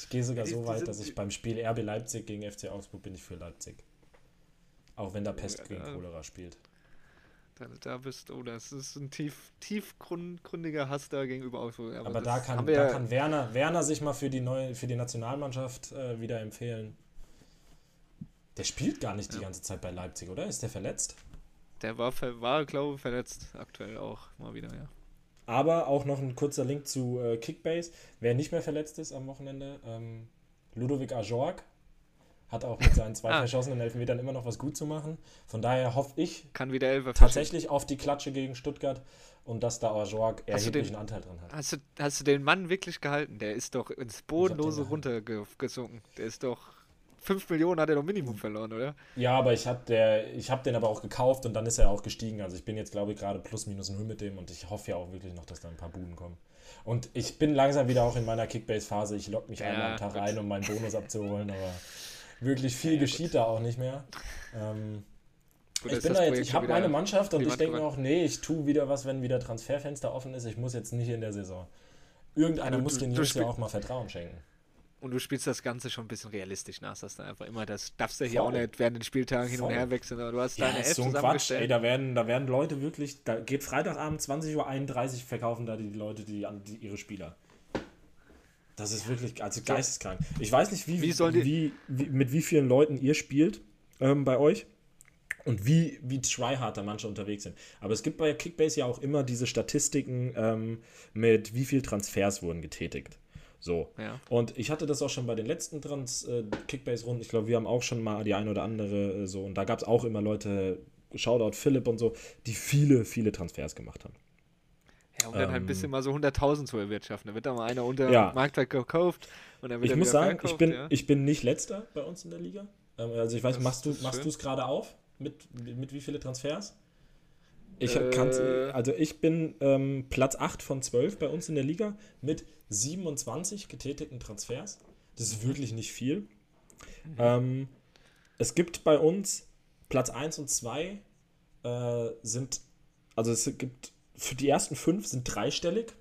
Ich gehe sogar Die- so die weit, dass ich beim Spiel RB Leipzig gegen FC Augsburg bin ich für Leipzig. Auch wenn da Pest Ja, gegen da- Cholera spielt. Da, da bist du, oh, das ist ein tief, tiefgründiger Hass da gegenüber Augsburg. Aber da das kann, da ja- kann Werner, Werner sich mal für die neue, für die Nationalmannschaft äh, wieder empfehlen. Der spielt gar nicht die Ja. ganze Zeit bei Leipzig, oder? Ist der verletzt? Der war, war glaube ich, verletzt aktuell auch mal wieder, ja. Aber auch noch ein kurzer Link zu äh, Kickbase. Wer nicht mehr verletzt ist am Wochenende, ähm, Ludovic Ajorg hat auch mit seinen zwei Ah. verschossenen Elfmetern immer noch was gut zu machen. Von daher hoffe ich Kann wieder Elfer tatsächlich auf die Klatsche gegen Stuttgart und dass da Ajorg erheblichen den- Anteil dran hat. Hast du, hast du den Mann wirklich gehalten? Der ist doch ins Bodenlose runtergesunken. Der ist doch 5 Millionen hat er doch Minimum verloren, oder? Ja, aber ich habe hab den aber auch gekauft und dann ist er auch gestiegen. Also ich bin jetzt, glaube ich, gerade plus minus null mit dem und ich hoffe ja auch wirklich noch, dass da ein paar Buden kommen. Und ich bin langsam wieder auch in meiner Kickbase-Phase. Ich logge mich ja, einmal am Tag gut. ein, um meinen Bonus abzuholen, aber *laughs* wirklich viel ja, geschieht gut. da auch nicht mehr. Ähm, gut, ich bin da jetzt, ich habe meine Mannschaft und ich denke mir auch, nee, ich tue wieder was, wenn wieder Transferfenster offen ist. Ich muss jetzt nicht in der Saison. Irgendeiner du, muss den Jungs ja auch mal Vertrauen schenken. Und du spielst das Ganze schon ein bisschen realistisch nach, dass da einfach immer das darfst du hier Voll. auch nicht während den Spieltagen hin und her wechseln, aber du hast ja, deine Elf so ein Quatsch, ey, da werden, da werden Leute wirklich, da geht Freitagabend 20.31 Uhr verkaufen da die Leute die, die ihre Spieler. Das ist wirklich, also geisteskrank. Ich weiß nicht, wie, wie, wie, wie mit wie vielen Leuten ihr spielt ähm, bei euch und wie, wie tryhard da manche unterwegs sind. Aber es gibt bei Kickbase ja auch immer diese Statistiken ähm, mit wie viel Transfers wurden getätigt. So. Ja. Und ich hatte das auch schon bei den letzten Trans äh, Kickbase-Runden. Ich glaube, wir haben auch schon mal die ein oder andere äh, so. Und da gab es auch immer Leute, Shoutout Philipp und so, die viele, viele Transfers gemacht haben. Ja, um ähm, dann halt ein bisschen mal so 100.000 zu erwirtschaften. Da wird da mal einer unter ja. Marktwert gekauft und dann wird Ich muss sagen, verkauft, ich, bin, ja. ich bin nicht letzter bei uns in der Liga. Ähm, also ich weiß, das machst du es gerade auf? Mit, mit wie viele Transfers? Ich äh, kann also ich bin ähm, Platz 8 von 12 bei uns in der Liga mit 27 getätigten Transfers. Das ist wirklich nicht viel. Mhm. Ähm, es gibt bei uns Platz 1 und 2 äh, sind, also es gibt für die ersten fünf sind dreistellig.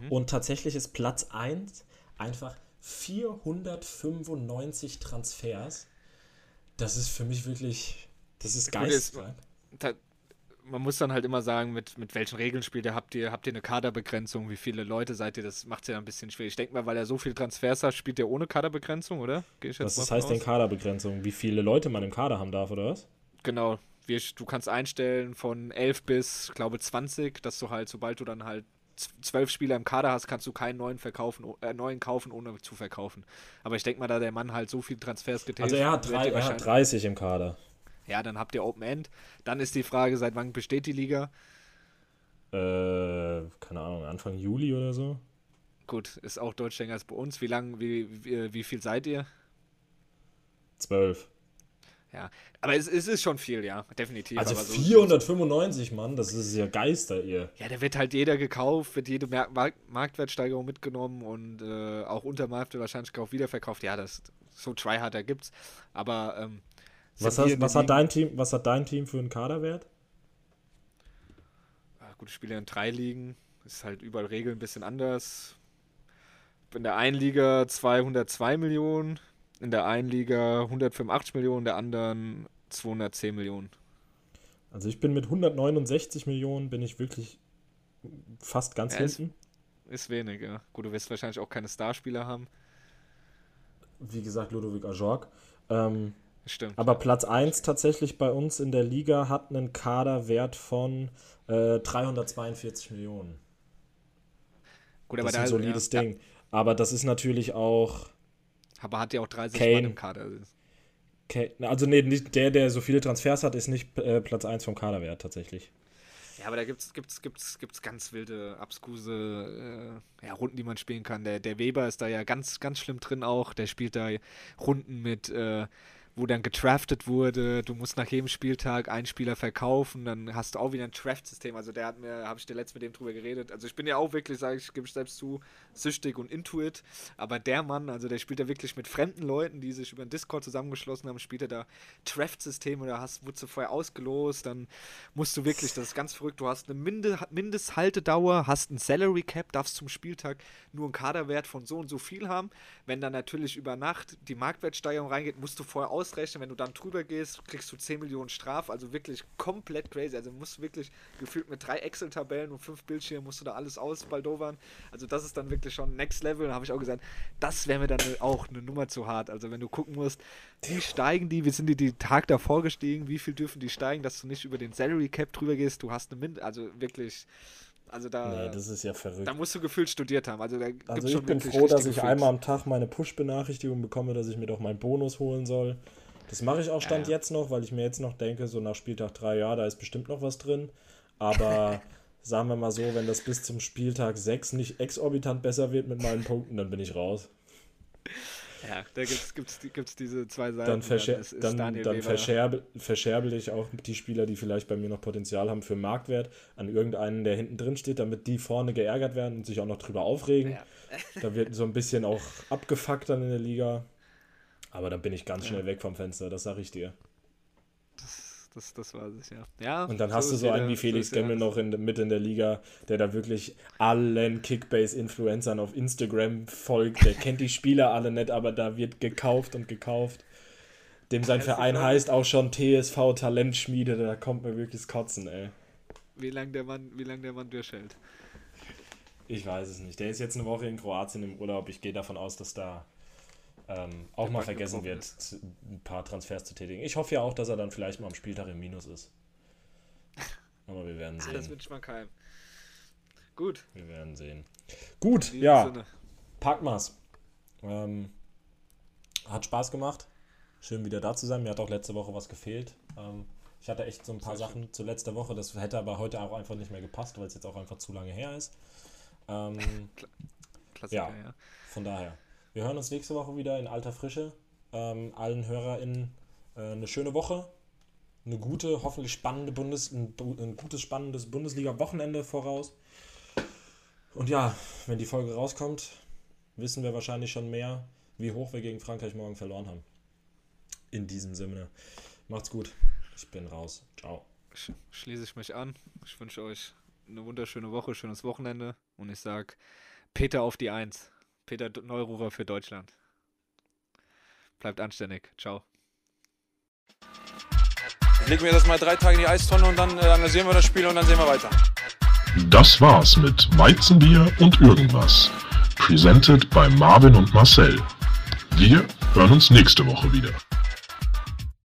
Mhm. Und tatsächlich ist Platz 1 einfach 495 Transfers. Das ist für mich wirklich, das ist geisteskrank man muss dann halt immer sagen, mit, mit welchen Regeln spielt ihr? Habt ihr, habt ihr eine Kaderbegrenzung? Wie viele Leute seid ihr? Das macht es ja ein bisschen schwierig. Ich denke mal, weil er so viel Transfers hat, spielt er ohne Kaderbegrenzung, oder? was das heißt denn Kaderbegrenzung? Wie viele Leute man im Kader haben darf, oder was? Genau. Wir, du kannst einstellen von 11 bis, glaube 20, dass du halt, sobald du dann halt zwölf Spieler im Kader hast, kannst du keinen neuen verkaufen, äh, neuen kaufen, ohne zu verkaufen. Aber ich denke mal, da der Mann halt so viel Transfers getätigt hat. Also er hat, drei, er hat 30 im Kader. Ja, dann habt ihr Open End. Dann ist die Frage, seit wann besteht die Liga? Äh, keine Ahnung, Anfang Juli oder so. Gut, ist auch deutsch länger als bei uns. Wie lang, wie, wie, wie viel seid ihr? Zwölf. Ja, aber es, es, ist schon viel, ja, definitiv. Also so 495, Mann, das ist ja Geister, ihr. Ja, da wird halt jeder gekauft, wird jede Mark Marktwertsteigerung mitgenommen und äh, auch unter Marktwert wahrscheinlich auch wiederverkauft. Ja, das so Tryharder gibt's. Aber ähm, was, hast, was, hat dein Team, was hat dein Team für einen Kaderwert? Ja, gute Spieler in drei Ligen. Ist halt überall Regeln ein bisschen anders. In der einen Liga 202 Millionen, in der einen Liga 185 Millionen, in der anderen 210 Millionen. Also ich bin mit 169 Millionen, bin ich wirklich fast ganz ja, hinten. Ist, ist wenig, ja. Gut, du wirst wahrscheinlich auch keine Starspieler haben. Wie gesagt, Ludovic Ajorg. Ähm, Stimmt. Aber Platz 1 tatsächlich bei uns in der Liga hat einen Kaderwert von äh, 342 Millionen. Gut, aber das ist ein solides ja, Ding. Aber das ist natürlich auch. Aber hat ja auch 30 Kane. Mann im Kader. Kane, also nee, nicht der, der so viele Transfers hat, ist nicht äh, Platz 1 vom Kaderwert tatsächlich. Ja, aber da gibt es gibt's, gibt's, gibt's ganz wilde, abskuse äh, ja, Runden, die man spielen kann. Der, der Weber ist da ja ganz, ganz schlimm drin auch. Der spielt da Runden mit äh, wo dann getraftet wurde. Du musst nach jedem Spieltag einen Spieler verkaufen, dann hast du auch wieder ein Draft-System. Also der hat mir, habe ich dir letztens mit dem drüber geredet. Also ich bin ja auch wirklich, sage ich, gebe ich selbst zu, süchtig und intuit. Aber der Mann, also der spielt ja wirklich mit fremden Leuten, die sich über den Discord zusammengeschlossen haben, spielt er da Draft-System oder hast, wurdest du vorher ausgelost, dann musst du wirklich, das ist ganz verrückt, du hast eine Minde, Mindesthaltedauer, hast ein Salary Cap, darfst zum Spieltag nur einen Kaderwert von so und so viel haben. Wenn dann natürlich über Nacht die Marktwertsteigerung reingeht, musst du vorher aus ausrechnen, wenn du dann drüber gehst, kriegst du 10 Millionen Straf, also wirklich komplett crazy. Also musst du wirklich gefühlt mit drei Excel-Tabellen und fünf Bildschirmen musst du da alles ausbaldovern. Also das ist dann wirklich schon Next Level. Da habe ich auch gesagt, das wäre mir dann auch eine Nummer zu hart. Also wenn du gucken musst, wie steigen die, wie sind die die Tag davor gestiegen, wie viel dürfen die steigen, dass du nicht über den Salary Cap drüber gehst, du hast eine Mind, also wirklich also da, nee, das ist ja verrückt. Da musst du gefühlt studiert haben. Also, da also ich bin froh, dass ich Gefühls. einmal am Tag meine Push-Benachrichtigung bekomme, dass ich mir doch meinen Bonus holen soll. Das mache ich auch Stand ja, ja. jetzt noch, weil ich mir jetzt noch denke, so nach Spieltag 3, ja, da ist bestimmt noch was drin. Aber *laughs* sagen wir mal so, wenn das bis zum Spieltag 6 nicht exorbitant besser wird mit meinen Punkten, dann bin ich raus. Ja, da gibt's, gibt's, gibt's diese zwei Seiten. Dann, verscher dann, dann Weber- verscherbel, verscherbel ich auch die Spieler, die vielleicht bei mir noch Potenzial haben für Marktwert, an irgendeinen, der hinten drin steht, damit die vorne geärgert werden und sich auch noch drüber aufregen. Ja. Da wird so ein bisschen auch abgefuckt dann in der Liga. Aber dann bin ich ganz Ja. schnell weg vom Fenster, das sag ich dir. Das, das war es, ja. ja. Und dann hast du so einen wie Felix jeder Gemmel noch in, mit in der Liga, der da wirklich allen Kickbase-Influencern auf Instagram folgt. Der kennt die Spieler *laughs* alle nicht, aber da wird gekauft und gekauft. Dem sein Verein heißt auch schon TSV Talentschmiede, da kommt mir wirklich das Kotzen, ey. Wie lange der Mann, wie lang der Mann durchhält. Ich weiß es nicht. Der ist jetzt eine Woche in Kroatien im Urlaub. Ich gehe davon aus, dass da ähm, auch Der mal vergessen wird, zu- ein paar Transfers zu tätigen. Ich hoffe ja auch, dass er dann vielleicht mal am Spieltag im Minus ist. *laughs* Aber wir werden Ah, das sehen. wünscht man keinem. Gut. Wir werden sehen. Gut, ja. Sinne. Packmas. Ähm, hat Spaß gemacht. Schön wieder da zu sein. Mir hat auch letzte Woche was gefehlt. Ähm, ich hatte echt so ein paar Sachen zu letzter Woche. Das hätte aber heute auch einfach nicht mehr gepasst, weil es jetzt auch einfach zu lange her ist. Ähm, *laughs* Klassiker, Ja. ja. von daher. Wir hören uns nächste Woche wieder in alter Frische. Ähm, allen HörerInnen äh, eine schöne Woche. Eine gute, hoffentlich spannende Bundes, ein, ein gutes, spannendes Bundesliga-Wochenende voraus. Und ja, wenn die Folge rauskommt, wissen wir wahrscheinlich schon mehr, wie hoch wir gegen Frankreich morgen verloren haben. In diesem Sinne. Macht's gut. Ich bin raus. Ciao. Sch schließe ich mich an. Ich wünsche euch eine wunderschöne Woche, schönes Wochenende. Und ich sage Peter auf die Eins. Peter Neururer für Deutschland. Bleibt anständig. Ciao. Ich leg mir das mal drei Tage in die Eistonne und dann äh, analysieren wir das Spiel und dann sehen wir weiter. Das war's mit Weizenbier und irgendwas. Presented bei Marvin und Marcel. Wir hören uns nächste Woche wieder.